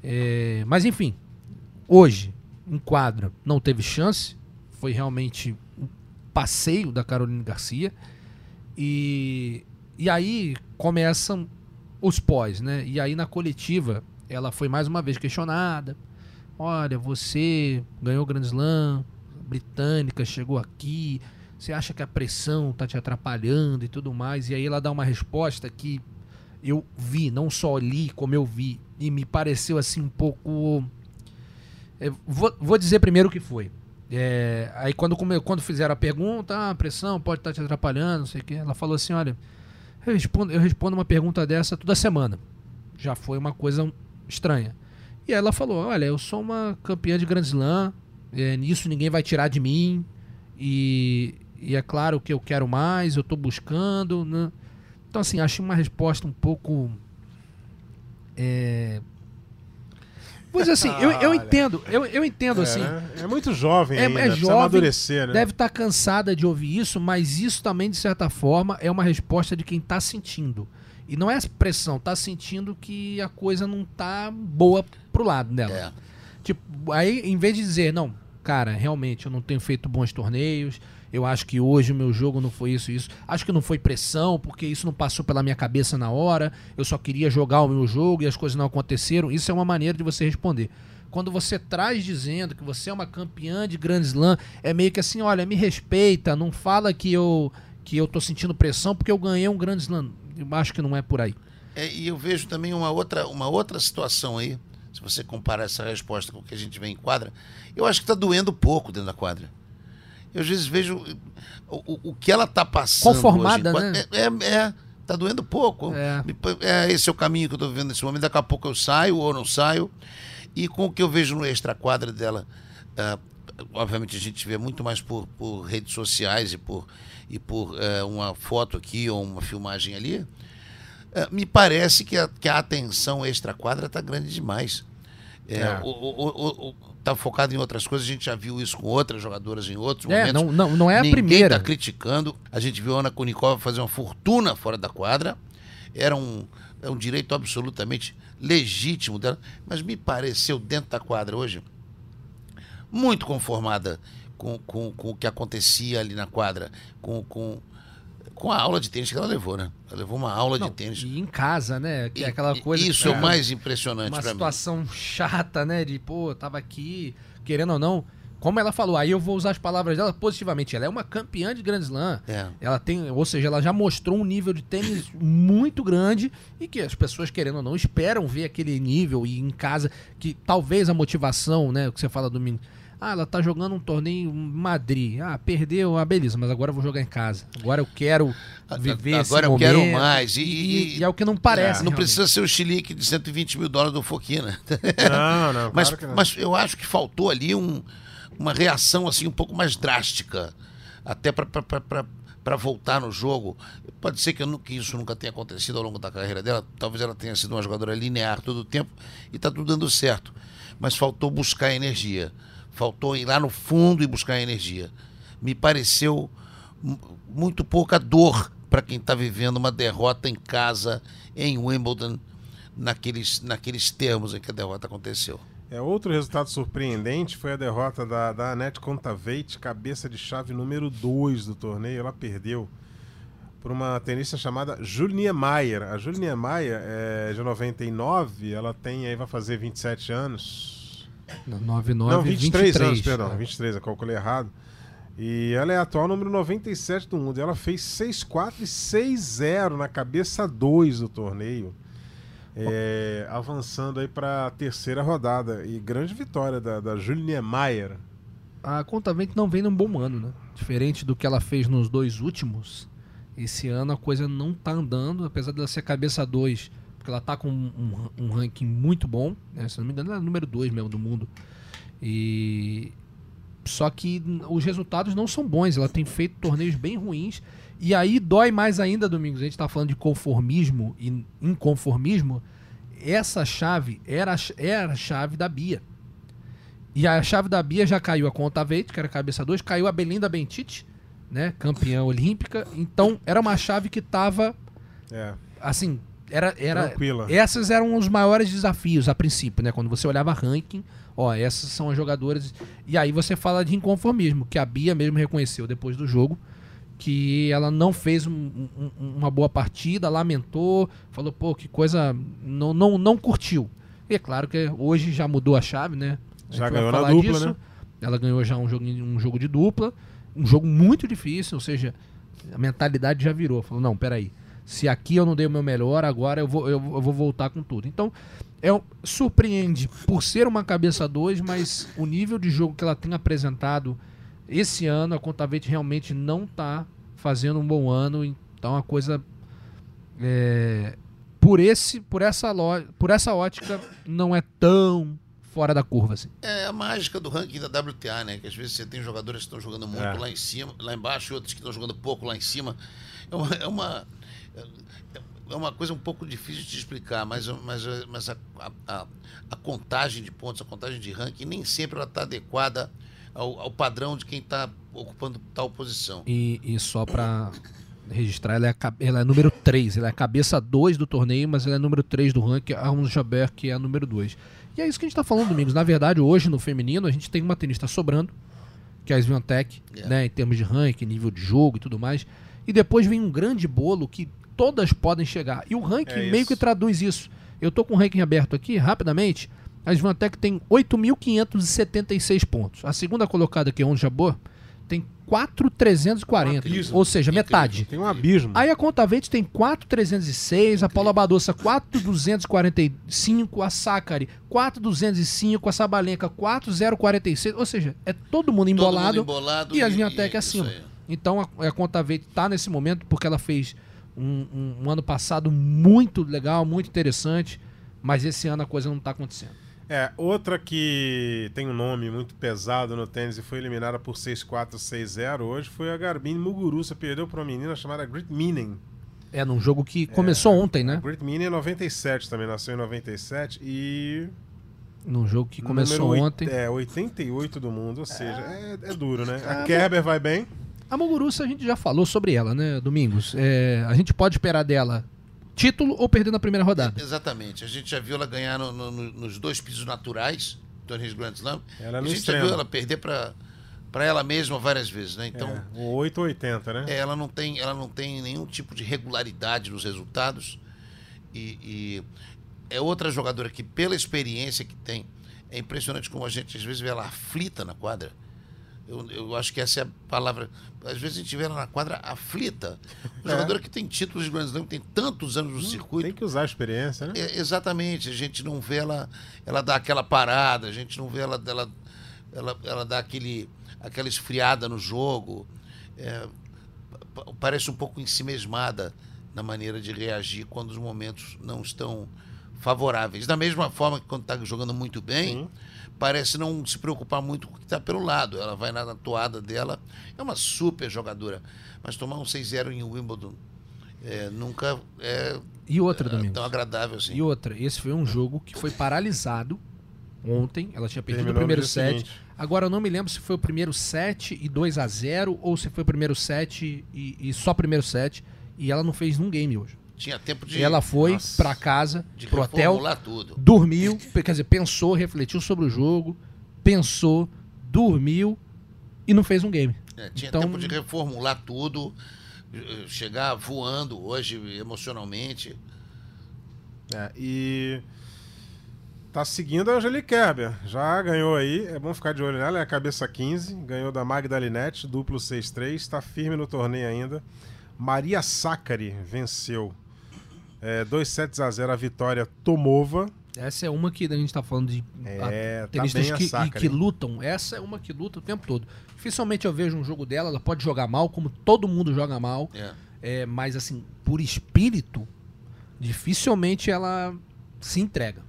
É, mas enfim, hoje, em quadra, não teve chance. Foi realmente um passeio da Carolina Garcia. E, e aí começam os pós, né? E aí na coletiva, ela foi mais uma vez questionada. Olha, você ganhou o Grand Slam, britânica, chegou aqui, você acha que a pressão tá te atrapalhando e tudo mais? E aí ela dá uma resposta que eu vi, não só li, como eu vi, e me pareceu assim um pouco. É, vou, vou dizer primeiro o que foi. É, aí quando, quando fizeram a pergunta, ah, pressão pode estar te atrapalhando, não sei o que, ela falou assim: olha, eu respondo, eu respondo uma pergunta dessa toda semana. Já foi uma coisa estranha. E ela falou: olha, eu sou uma campeã de Grand Slam, é, nisso ninguém vai tirar de mim. E, e é claro que eu quero mais, eu tô buscando. Né? Então, assim, achei uma resposta um pouco. É... Pois assim, eu, eu Olha. entendo, eu, eu entendo É, assim. né? é muito jovem É- ainda, é jovem, amadurecer, né? Deve estar cansada de ouvir isso, mas isso também, de certa forma, é uma resposta de quem está sentindo. E não é pressão, tá sentindo que a coisa não tá boa pro lado dela. É. Tipo, aí em vez de dizer, não, cara, realmente eu não tenho feito bons torneios, eu acho que hoje o meu jogo não foi isso isso. Acho que não foi pressão, porque isso não passou pela minha cabeça na hora. Eu só queria jogar o meu jogo e as coisas não aconteceram. Isso é uma maneira de você responder. Quando você traz dizendo que você é uma campeã de Grand Slam, é meio que assim, olha, me respeita, não fala que eu que eu tô sentindo pressão porque eu ganhei um Grand Slam. Eu acho que não é por aí. É, e eu vejo também uma outra, uma outra situação aí, se você comparar essa resposta com o que a gente vê em quadra, eu acho que está doendo pouco dentro da quadra. Eu às vezes vejo o, o, o que ela está passando. Conformada, hoje né? quadra. É, é, tá doendo pouco. É. É, esse é o caminho que eu estou vivendo nesse momento. Daqui a pouco eu saio ou não saio. E com o que eu vejo no extra quadra dela, ah, obviamente a gente vê muito mais por, por redes sociais e por, e por eh, uma foto aqui ou uma filmagem ali. É, me parece que a, que a atenção extra-quadra está grande demais. É, É. o- o- o- tá focado em outras coisas, a gente já viu isso com outras jogadoras em outros É, momentos. não, não, não é a Ninguém primeira. está criticando. A gente viu a Ana Kunikova fazer uma fortuna fora da quadra. Era um, é um direito absolutamente legítimo dela. Mas me pareceu dentro da quadra hoje muito conformada com, com, com o que acontecia ali na quadra, com, com, com a aula de tênis que ela levou, né? Ela levou uma aula Não, de tênis. E em casa, né? Que é aquela coisa. Isso é o fica mais impressionante Uma para mim. situação chata, né? De, pô, tava aqui, querendo ou não. Como ela falou, aí eu vou usar as palavras dela positivamente. Ela é uma campeã de Grand Slam. É. Ela tem, ou seja, ela já mostrou um nível de tênis muito grande e que as pessoas, querendo ou não, esperam ver aquele nível e em casa, que talvez a motivação, né, o que você fala domingo. Ah, ela tá jogando um torneio em Madrid. Ah, perdeu, ah, beleza, mas agora eu vou jogar em casa. Agora eu quero viver esse Agora eu quero momento. mais. E- E, e- e é o que não parece. não realmente. precisa ser o chilique de 120 mil dólares do Foquina. Não, não, mas, claro não. mas eu acho que faltou ali um- uma reação assim um pouco mais drástica. Até para voltar no jogo. Pode ser que, eu nu- que isso nunca tenha acontecido ao longo da carreira dela. Talvez ela tenha sido uma jogadora linear todo o tempo e está tudo dando certo. Mas faltou buscar energia. Faltou ir lá no fundo e buscar energia. Me pareceu mu- muito pouca dor para quem está vivendo uma derrota em casa, em Wimbledon, naqueles, naqueles termos em que a derrota aconteceu. É, outro resultado surpreendente foi a derrota da, da Anette Kontaveit, cabeça de chave número 2 do torneio. Ela perdeu por uma tenista chamada Julie Niemeyer. A Julie Niemeyer é de 99, ela tem aí, vai fazer 27 anos. 99, Não, 23, 23 anos, perdão, 23, eu calculei errado. E ela é a atual número 97 do mundo. E ela fez 6-4 e 6-0 na cabeça 2 do torneio. É, avançando aí para a terceira rodada. E grande vitória da, da Julie Niemeyer. a conta vente não vem num bom ano, né? Diferente do que ela fez nos dois últimos, esse ano a coisa não tá andando, apesar dela ser cabeça 2, porque ela tá com um, um ranking muito bom, né? Se não me engano, ela é número 2 mesmo do mundo. E só que os resultados não são bons, ela tem feito torneios bem ruins. E aí dói mais ainda, Domingos. A gente tá falando de conformismo e inconformismo. Essa chave era, era a chave da Bia. E a chave da Bia já caiu a Conta Veite, que era cabeça 2, caiu a Belinda Bentite, né, campeã olímpica. Então, era uma chave que tava É. assim, era era Tranquila. essas eram os maiores desafios a princípio, né, quando você olhava ranking, ó, essas são as jogadoras. E aí você fala de inconformismo, que a Bia mesmo reconheceu depois do jogo que ela não fez um- um- uma boa partida, lamentou, falou, pô, que coisa, não, não, não curtiu. E é claro que hoje já mudou a chave, né? A Já ganhou na dupla, né? Ela ganhou já um, joguinho, um jogo de dupla, um jogo muito difícil, ou seja, a mentalidade já virou. Falou, não, peraí, se aqui eu não dei o meu melhor, agora eu vou, eu, eu vou voltar com tudo. Então, é, surpreende por ser uma cabeça 2, mas o nível de jogo que ela tem apresentado esse ano, a Contavete realmente não está fazendo um bom ano, então a coisa é, por esse, por essa lo, por essa ótica não é tão fora da curva assim. É a mágica do ranking da WTA, né? Que às vezes você tem jogadores que estão jogando muito É. lá em cima, lá embaixo, e outros que estão jogando pouco lá em cima. É uma, é uma, é uma coisa um pouco difícil de explicar, mas, mas, mas a, a, a contagem de pontos, a contagem de ranking, nem sempre ela está adequada ao, ao padrão de quem está ocupando tal posição. E, e só pra registrar, ela é, ela é número 3, ela é a cabeça 2 do torneio, mas ela é número 3 do ranking, a Ons Jabeur, que é a número 2. E é isso que a gente tá falando, Domingos. Na verdade, hoje no feminino, a gente tem uma tenista sobrando, que é a Swiatek, Yeah. né, em termos de ranking, nível de jogo e tudo mais. E depois vem um grande bolo que todas podem chegar. E o ranking É meio que traduz isso. Eu tô com o ranking aberto aqui, rapidamente. A Swiatek tem 8.576 pontos. A segunda colocada, que é a Ons Jabeur, tem 4.340. Isso. Ou seja, Incrível. metade. Tem um abismo. Aí a Conta Vente tem 4,306, a Paula Badoça 4,245, a Sacari 4,205, a Sabalenka 4,046, ou seja, é todo mundo Todo embolado, mundo embolado e a e- Vinhatec e- acima. isso aí. Então a, a Conta Vente tá nesse momento porque ela fez um, um- um ano passado muito legal, muito interessante, mas esse ano a coisa não tá acontecendo. É, outra que tem um nome muito pesado no tênis e foi eliminada por 6-4, 6-0 hoje foi a Garbine Muguruza. Perdeu para uma menina chamada Grit Minen. É num jogo que começou ontem, né? Grit Minen é 97 também, nasceu em 97 e... Num jogo que começou ontem. É, 88 do mundo, ou seja, é, é duro, né? A Kerber vai bem. A Muguruça a gente já falou sobre ela, né, Domingos? É, a gente pode esperar dela título ou perder na primeira rodada. Exatamente. A gente já viu ela ganhar no- no- no- nos dois pisos naturais, torneios Grand Slam. Ela é a gente já viu ela perder para para ela mesma várias vezes, né? Então, é, o 880, né? é, ela não tem ela não tem nenhum tipo de regularidade nos resultados e, e é outra jogadora que pela experiência que tem é impressionante como a gente às vezes vê ela aflita na quadra. Eu, eu acho que essa é a palavra. Às vezes a gente vê ela na quadra aflita. Uma É. jogadora que tem títulos de Grand Slam, tem tantos anos no circuito. Tem que usar a experiência, né? É, exatamente, a gente não vê ela, ela dar aquela parada, a gente não vê ela, ela, ela, ela dar aquele, aquela esfriada no jogo. É, pa- parece um pouco ensimesmada na maneira de reagir quando os momentos não estão favoráveis. Da mesma forma que quando está jogando muito bem, Sim. Parece não se preocupar muito com o que está pelo lado. Ela vai na toada dela, é uma super jogadora. Mas tomar um 6-0 em Wimbledon é, nunca é, E outra, é Domingos. tão agradável assim. E outra, esse foi um jogo que foi paralisado ontem. Ela tinha perdido Terminou o primeiro set. seguinte. Agora eu não me lembro se foi o primeiro set e 2 a 0 ou se foi o primeiro set e, e só primeiro set. E ela não fez um game hoje. Tinha tempo de, E ela foi pra casa, de pro hotel, reformular tudo. dormiu, quer dizer, pensou, refletiu sobre o jogo, pensou, dormiu e não fez um game. É, tinha Então- tempo de reformular tudo, eh, chegar voando hoje emocionalmente. É, e tá seguindo a Angelique Kerber. Já ganhou aí, é bom ficar de olho nela, é a cabeça 15, ganhou da Magdalinete, duplo 6-3, está firme no torneio ainda. Maria Sakkari venceu é, 2 sets a 0 a Vitória Tomova. Essa é uma que a gente tá falando de É, tá tenistas a que, e saca, que lutam. Essa é uma que luta o tempo todo. Dificilmente eu vejo um jogo dela, ela pode jogar mal, como todo mundo joga mal. É. É, mas assim, por espírito, dificilmente ela se entrega.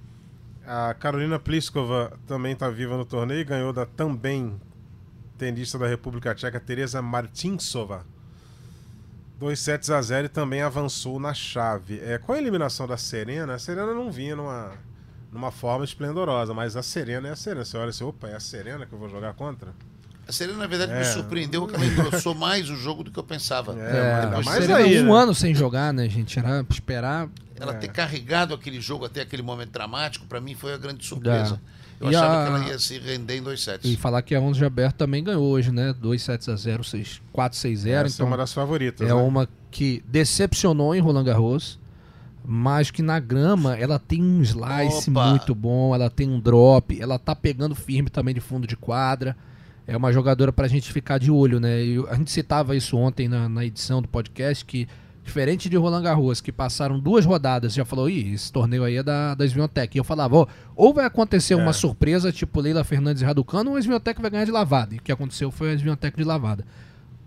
A Carolina Pliskova também está viva no torneio e ganhou da também tenista da República Tcheca, Teresa Martinsova. 2 sets a 0 e também avançou na chave. É, com a eliminação da Serena, a Serena não vinha numa, numa forma esplendorosa, mas a Serena é a Serena. Você olha assim, opa, é a Serena que eu vou jogar contra? A Serena, na verdade, me É. surpreendeu que ela engrossou mais o jogo do que eu pensava. É, depois mais seria aí, um né? ano sem jogar, né, gente? Era pra esperar. Ela É. ter carregado aquele jogo até aquele momento dramático, pra mim foi a grande surpresa. Eu E achava a- que ela ia se render em dois sets. E falar que a Onze Aberto também ganhou hoje, né? 2 sets a 0, 6, 4 6 0 Essa então é uma das favoritas. É né? uma que decepcionou em Roland Garros, mas que na grama ela tem um slice Opa! muito bom, ela tem um drop, ela tá pegando firme também de fundo de quadra. É uma jogadora pra gente ficar de olho, né? E a gente citava isso ontem na, na edição do podcast, que diferente de Roland Garros, que passaram duas rodadas, já falou, ih, esse torneio aí é da, da Sviantec. E eu falava, ó, ou vai acontecer É. uma surpresa, tipo Leila Fernandes e Raducano, ou a Sviantec vai ganhar de lavada. E o que aconteceu foi a Sviantec de lavada.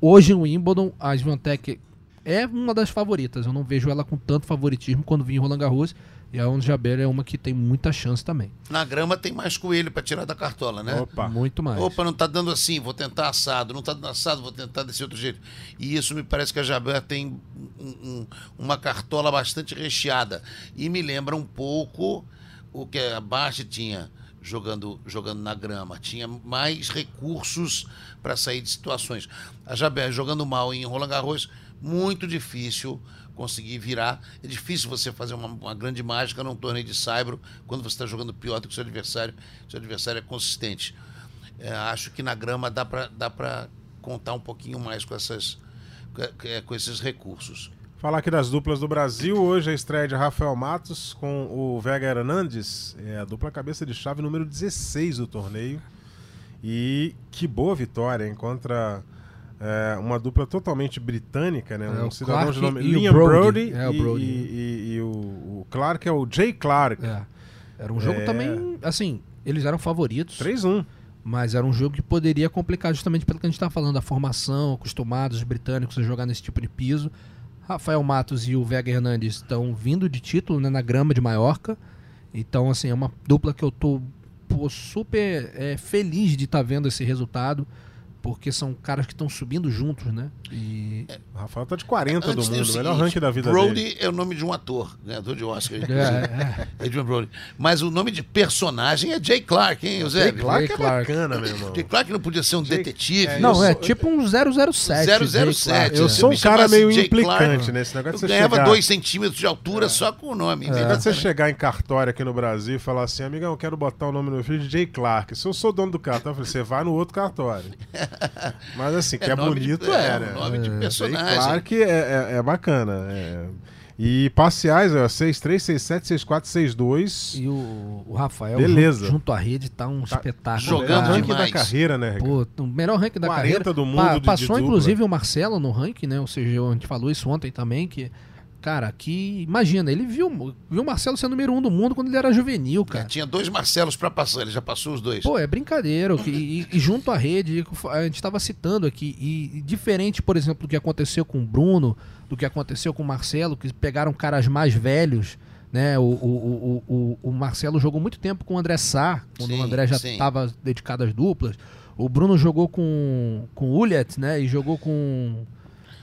Hoje em Wimbledon, a Sviantec é uma das favoritas. Eu não vejo ela com tanto favoritismo quando vi em Roland Garros. E a Ons Jabeur é uma que tem muita chance também. Na grama tem mais coelho pra tirar da cartola, né? Opa. Muito mais. Opa, não tá dando assim, vou tentar assado. Não tá dando assado, vou tentar desse outro jeito. E isso me parece que a Jabeur tem um- um- uma cartola bastante recheada. E me lembra um pouco o que a Baixa tinha jogando, jogando na grama. Tinha mais recursos para sair de situações. A Jabeur jogando mal em Roland Garros, muito difícil conseguir virar. É difícil você fazer uma, uma grande mágica num torneio de saibro quando você está jogando pior do que o seu adversário. Seu adversário é consistente. É, acho que na grama dá para dá pra contar um pouquinho mais com, essas, é, com esses recursos. Falar aqui das duplas do Brasil. Hoje a estreia de Rafael Matos com o Vega Hernandes. É a dupla cabeça de chave número 16 do torneio. E que boa vitória, hein? Contra é, uma dupla totalmente britânica, né? É, um cidadão Clark de nome Liam Brody. Brody, É, e, Brody. e- e- e o, o Clark é o Jay Clark. É. Era um jogo É. também, assim, eles eram favoritos. 3-1. Mas era um jogo que poderia complicar justamente pelo que a gente está falando, da formação, acostumados os britânicos a jogar nesse tipo de piso. Rafael Matos e o Vega Hernandes estão vindo de título né, na grama de Maiorca. Então, assim, é uma dupla que eu tô pô, super é, feliz de estar vendo esse resultado, porque são caras que estão subindo juntos, né? E O Rafael tá de 40 do Antes tem mundo, o o melhor seguinte, ranking da vida Brody dele. é o nome de um ator, ganhador de Oscar. inclusive. é, é, Adrian Brody. Mas o nome de personagem é Jay Clark, hein, Jay Eusébio? Clark Jay é Clark. bacana, meu irmão. Jay Clark não podia ser um Jay- detetive. é, Não, eu é sou- tipo um 007. Jay 007. Clark. Eu sou um cara meio Jay implicante Clark, nesse negócio Eu ganhava chegar... dois centímetros de altura só com o nome. É. Você chegar em cartório aqui no Brasil e falar assim, amigão, eu quero botar o nome do meu filho de Jay Clark. Se eu sou dono do cartório, eu falei, você vai no outro cartório. Mas assim, que é, de- bonito é, é, né? um nome de Jay personagem. Clark é, é- é bacana. é. E parciais, ó, 6-3, 6-7, 6-4, 6-2. E o, o Rafael, Beleza. junto, junto à rede, tá um espetáculo. jogando ranking demais. da carreira, né? Pô, o melhor ranking da 40 carreira. do mundo Pa- de- de passou, dupla. inclusive, o Marcelo no ranking, né? Ou seja, a gente falou isso ontem também, que... Cara, que... Imagina, ele viu, viu o Marcelo ser número um do mundo quando ele era juvenil, É, cara. tinha dois Marcelos pra passar, ele já passou os dois. Pô, é brincadeira. o E, e junto à rede, a gente estava citando aqui, e, e diferente, por exemplo, do que aconteceu com o Bruno, do que aconteceu com o Marcelo, que pegaram caras mais velhos, né? O, o, o, o, o Marcelo jogou muito tempo com o André Sá, quando Sim, o André já estava dedicado às duplas. O Bruno jogou com, com o Ullet, né? E jogou com.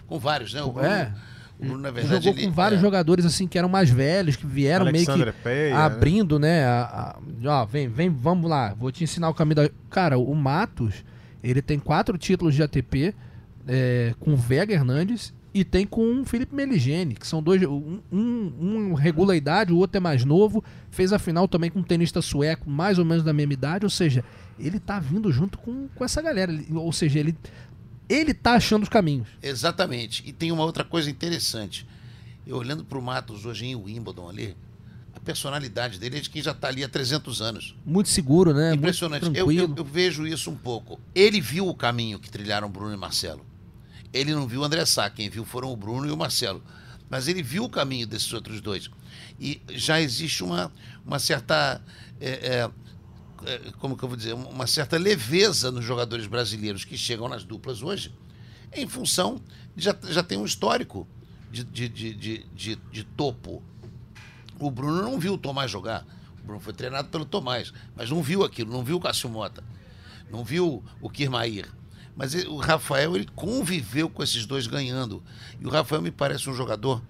Com vários, né? O Bruno, é, o Bruno, na verdade, jogou ele- com vários é, jogadores assim que eram mais velhos, que vieram meio que Peia, né? abrindo, né? a- a- ó, vem, vem, vamos lá, vou te ensinar o caminho da. Cara, o Matos, ele tem quatro títulos de ATP é, com o Vega Hernandes e tem com o Felipe Meligeni, que são dois. Um, um, regula a idade, o outro é mais novo. Fez a final também com um tenista sueco, mais ou menos da mesma idade. Ou seja, ele tá vindo junto com, com essa galera. Ou seja, ele, ele tá achando os caminhos. Exatamente. E tem uma outra coisa interessante. Eu olhando pro Matos hoje em Wimbledon ali, a personalidade dele é de quem já está ali há 300 anos. Muito seguro, né? Impressionante. Eu, eu- eu vejo isso um pouco. Ele viu o caminho que trilharam Bruno e Marcelo. Ele não viu o André Sá. Quem viu foram o Bruno e o Marcelo. mas ele viu o caminho desses outros dois. E já existe uma, uma certa. é, é, como que eu vou dizer? Uma certa leveza nos jogadores brasileiros que chegam nas duplas hoje, em função. Já, já tem um histórico de, de, de, de, de- de topo. O Bruno não viu o Tomás jogar. O Bruno foi treinado pelo Tomás, mas não viu aquilo, não viu o Cássio Mota, não viu o Kirmair. Mas ele- o Rafael, ele conviveu com esses dois ganhando. E o Rafael me parece um jogador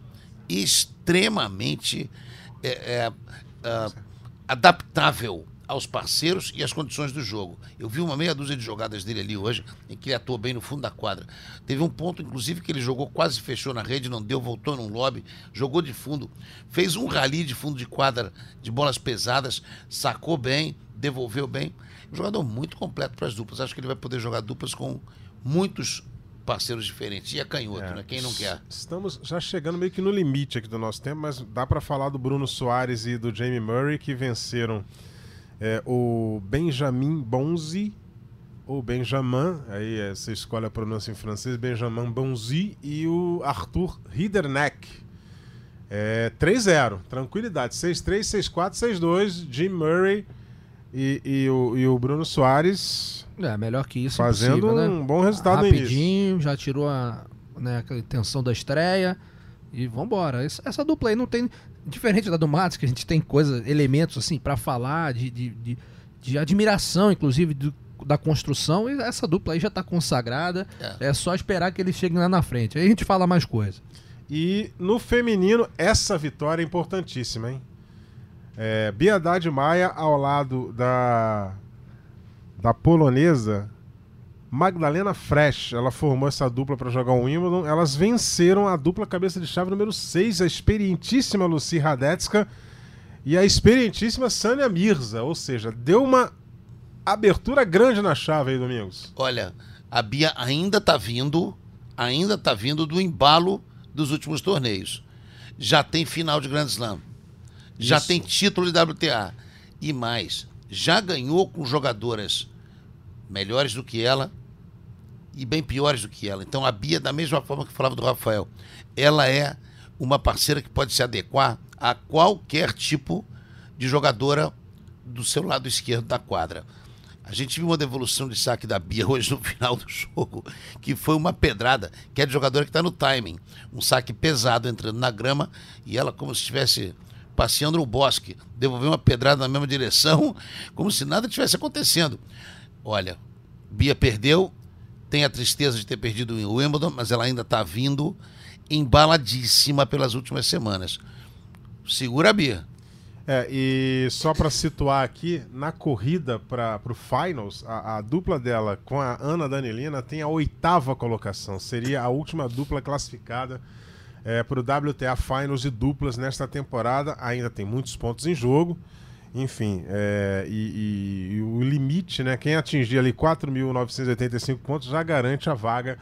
extremamente é, é, ah, adaptável aos parceiros e às condições do jogo. Eu vi uma meia dúzia de jogadas dele ali hoje, em que ele atuou bem no fundo da quadra. Teve um ponto, inclusive, que ele jogou, quase fechou na rede, não deu, voltou num lobby, jogou de fundo, fez um rally de fundo de quadra de bolas pesadas, sacou bem, devolveu bem. Um jogador muito completo para as duplas. Acho que ele vai poder jogar duplas com muitos parceiros diferentes. E é canhoto, É, né? Quem não quer? Estamos já chegando meio que no limite aqui do nosso tempo, mas dá pra falar do Bruno Soares e do Jamie Murray que venceram é, o Benjamin Bonzi ou Benjamin, aí é, você escolhe a pronúncia em francês, Benjamin Bonzi e o Arthur Riederneck. É, 3-0, tranquilidade. 6-3, 6-4, 6-2, Jim Murray e, e o, e o Bruno Soares É, melhor que isso. fazendo impossível, né? um bom resultado no início. Rapidinho, já tirou a, né, aquela tensão da estreia. E vambora. Essa, essa dupla aí não tem. Diferente da do Matos, que a gente tem coisas, elementos assim, pra falar, de, de, de, de admiração, inclusive, do- da construção. E essa dupla aí já tá consagrada. É. É. só esperar que eles cheguem lá na frente. Aí a gente fala mais coisa. E no feminino, essa vitória é importantíssima, hein? É, Bia Haddad Maia ao lado da, da polonesa Magdalena Fresh. Ela formou essa dupla para jogar o Wimbledon. Elas venceram a dupla cabeça de chave número 6, a experientíssima Lucy Radetska e a experientíssima Sânia Mirza. Ou seja, deu uma abertura grande na chave aí, Domingos. Olha, a Bia ainda tá vindo, ainda tá vindo do embalo dos últimos torneios. Já tem final de Grand Slam. Já Isso. tem título de WTA. E mais, já ganhou com jogadoras melhores do que ela e bem piores do que ela. Então a Bia, da mesma forma que falava do Rafael, ela é uma parceira que pode se adequar a qualquer tipo de jogadora do seu lado esquerdo da quadra. A gente viu uma devolução de saque da Bia hoje no final do jogo, que foi uma pedrada, que é de jogadora que está no timing. Um saque pesado entrando na grama e ela, como se estivesse passeando no bosque, devolveu uma pedrada na mesma direção, como se nada tivesse acontecendo. Olha, Bia perdeu, tem a tristeza de ter perdido o Wimbledon, mas ela ainda está vindo embaladíssima pelas últimas semanas. Segura a Bia. É, e só para situar aqui, na corrida para o Finals, a, a dupla dela com a Ana Danilina tem a oitava colocação. Seria a última dupla classificada é, para o WTA Finals de duplas nesta temporada. Ainda tem muitos pontos em jogo. Enfim, é, e, e- e o limite, né? Quem atingir ali 4.985 pontos já garante a vaga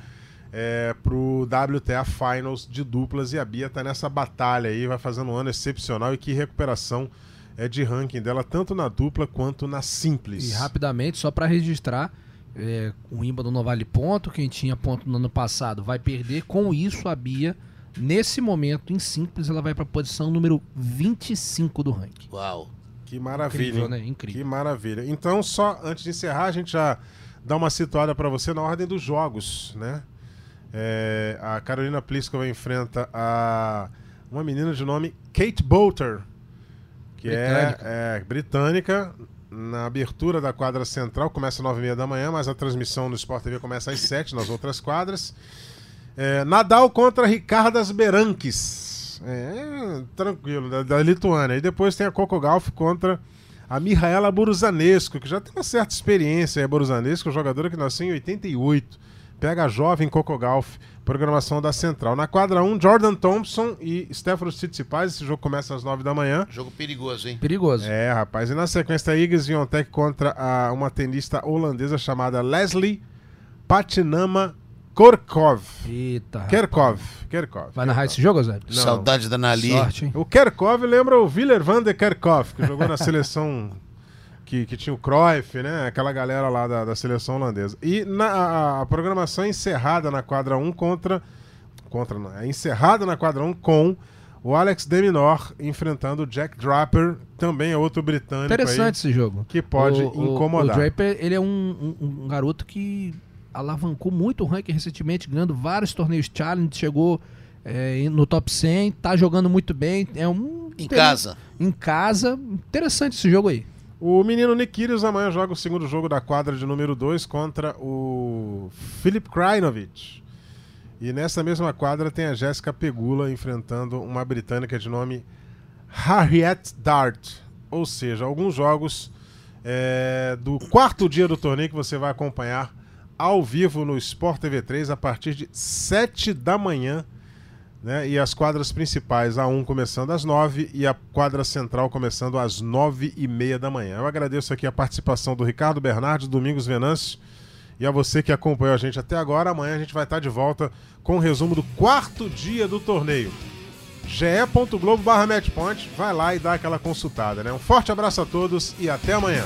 é, pro WTA Finals de duplas e a Bia tá nessa batalha aí, vai fazendo um ano excepcional e que recuperação é de ranking dela, tanto na dupla quanto na simples. E rapidamente, só para registrar, é, o Wimbledon não vale ponto. Quem tinha ponto no ano passado vai perder. Com isso, a Bia, nesse momento, em simples, ela vai para a posição número 25 do ranking. Uau. Que maravilha. Incrível, né? Incrível. Que maravilha. Então, só antes de encerrar, a gente já dá uma situada para você na ordem dos jogos, né? É, a Carolina Pliskova enfrenta a uma menina de nome Kate Bolter, que Britânica. é, é britânica. Na abertura da quadra central, começa às 9h30 da manhã, mas a transmissão no Sport TV começa às 7 nas outras quadras. É, Nadal contra Ricardas Berankis. É, tranquilo, da, da Lituânia. E depois tem a Coco Gauff contra a Mihaela Boruzanesco, que já tem uma certa experiência. A Boruzanesco, jogadora que nasceu em 88. Pega a jovem Coco Gauff, programação da Central. Na quadra 1, Jordan Thompson e Stefanos Tsitsipas. Esse jogo começa às 9 da manhã. Jogo perigoso, hein? Perigoso. É, rapaz. E na sequência, Igor Swiatek contra a, uma tenista holandesa chamada Leslie Patinama Korkov. Eita. Kerkov. Kerkov. Vai narrar esse jogo, Zé? Não. Saudade da Nali. Sorte? O Kerkov lembra o Willer van de Kerkov, que jogou na seleção que, que tinha o Cruyff, né? Aquela galera lá da, da seleção holandesa. E na, a, a programação é encerrada na quadra 1 contra contra, não, é encerrada na quadra 1 com o Alex Deminor enfrentando o Jack Draper, também é outro britânico Interessante aí, esse jogo. que pode O- o- incomodar. O Draper, ele é um, um- um garoto que alavancou muito o ranking recentemente, ganhando vários torneios challenge, chegou é, no top 100, tá jogando muito bem. É um Em casa. Em casa, interessante esse jogo aí. O menino Nick Kyrgios amanhã joga o segundo jogo da quadra de número 2 contra o Filip Krajinovic. E nessa mesma quadra tem a Jéssica Pegula enfrentando uma britânica de nome Harriet Dart. Ou seja, alguns jogos é, do quarto dia do torneio que você vai acompanhar ao vivo no Sport TV 3 a partir de 7 da manhã. Né? E as quadras principais, a 1 começando às 9 e a quadra central começando às 9 e meia da manhã. Eu agradeço aqui a participação do Ricardo Bernardes, Domingos Venâncio e a você que acompanhou a gente até agora. Amanhã a gente vai estar de volta com o resumo do quarto dia do torneio. ge.globo barra matchpoint, vai lá e dá aquela consultada, né? Um forte abraço a todos e até amanhã.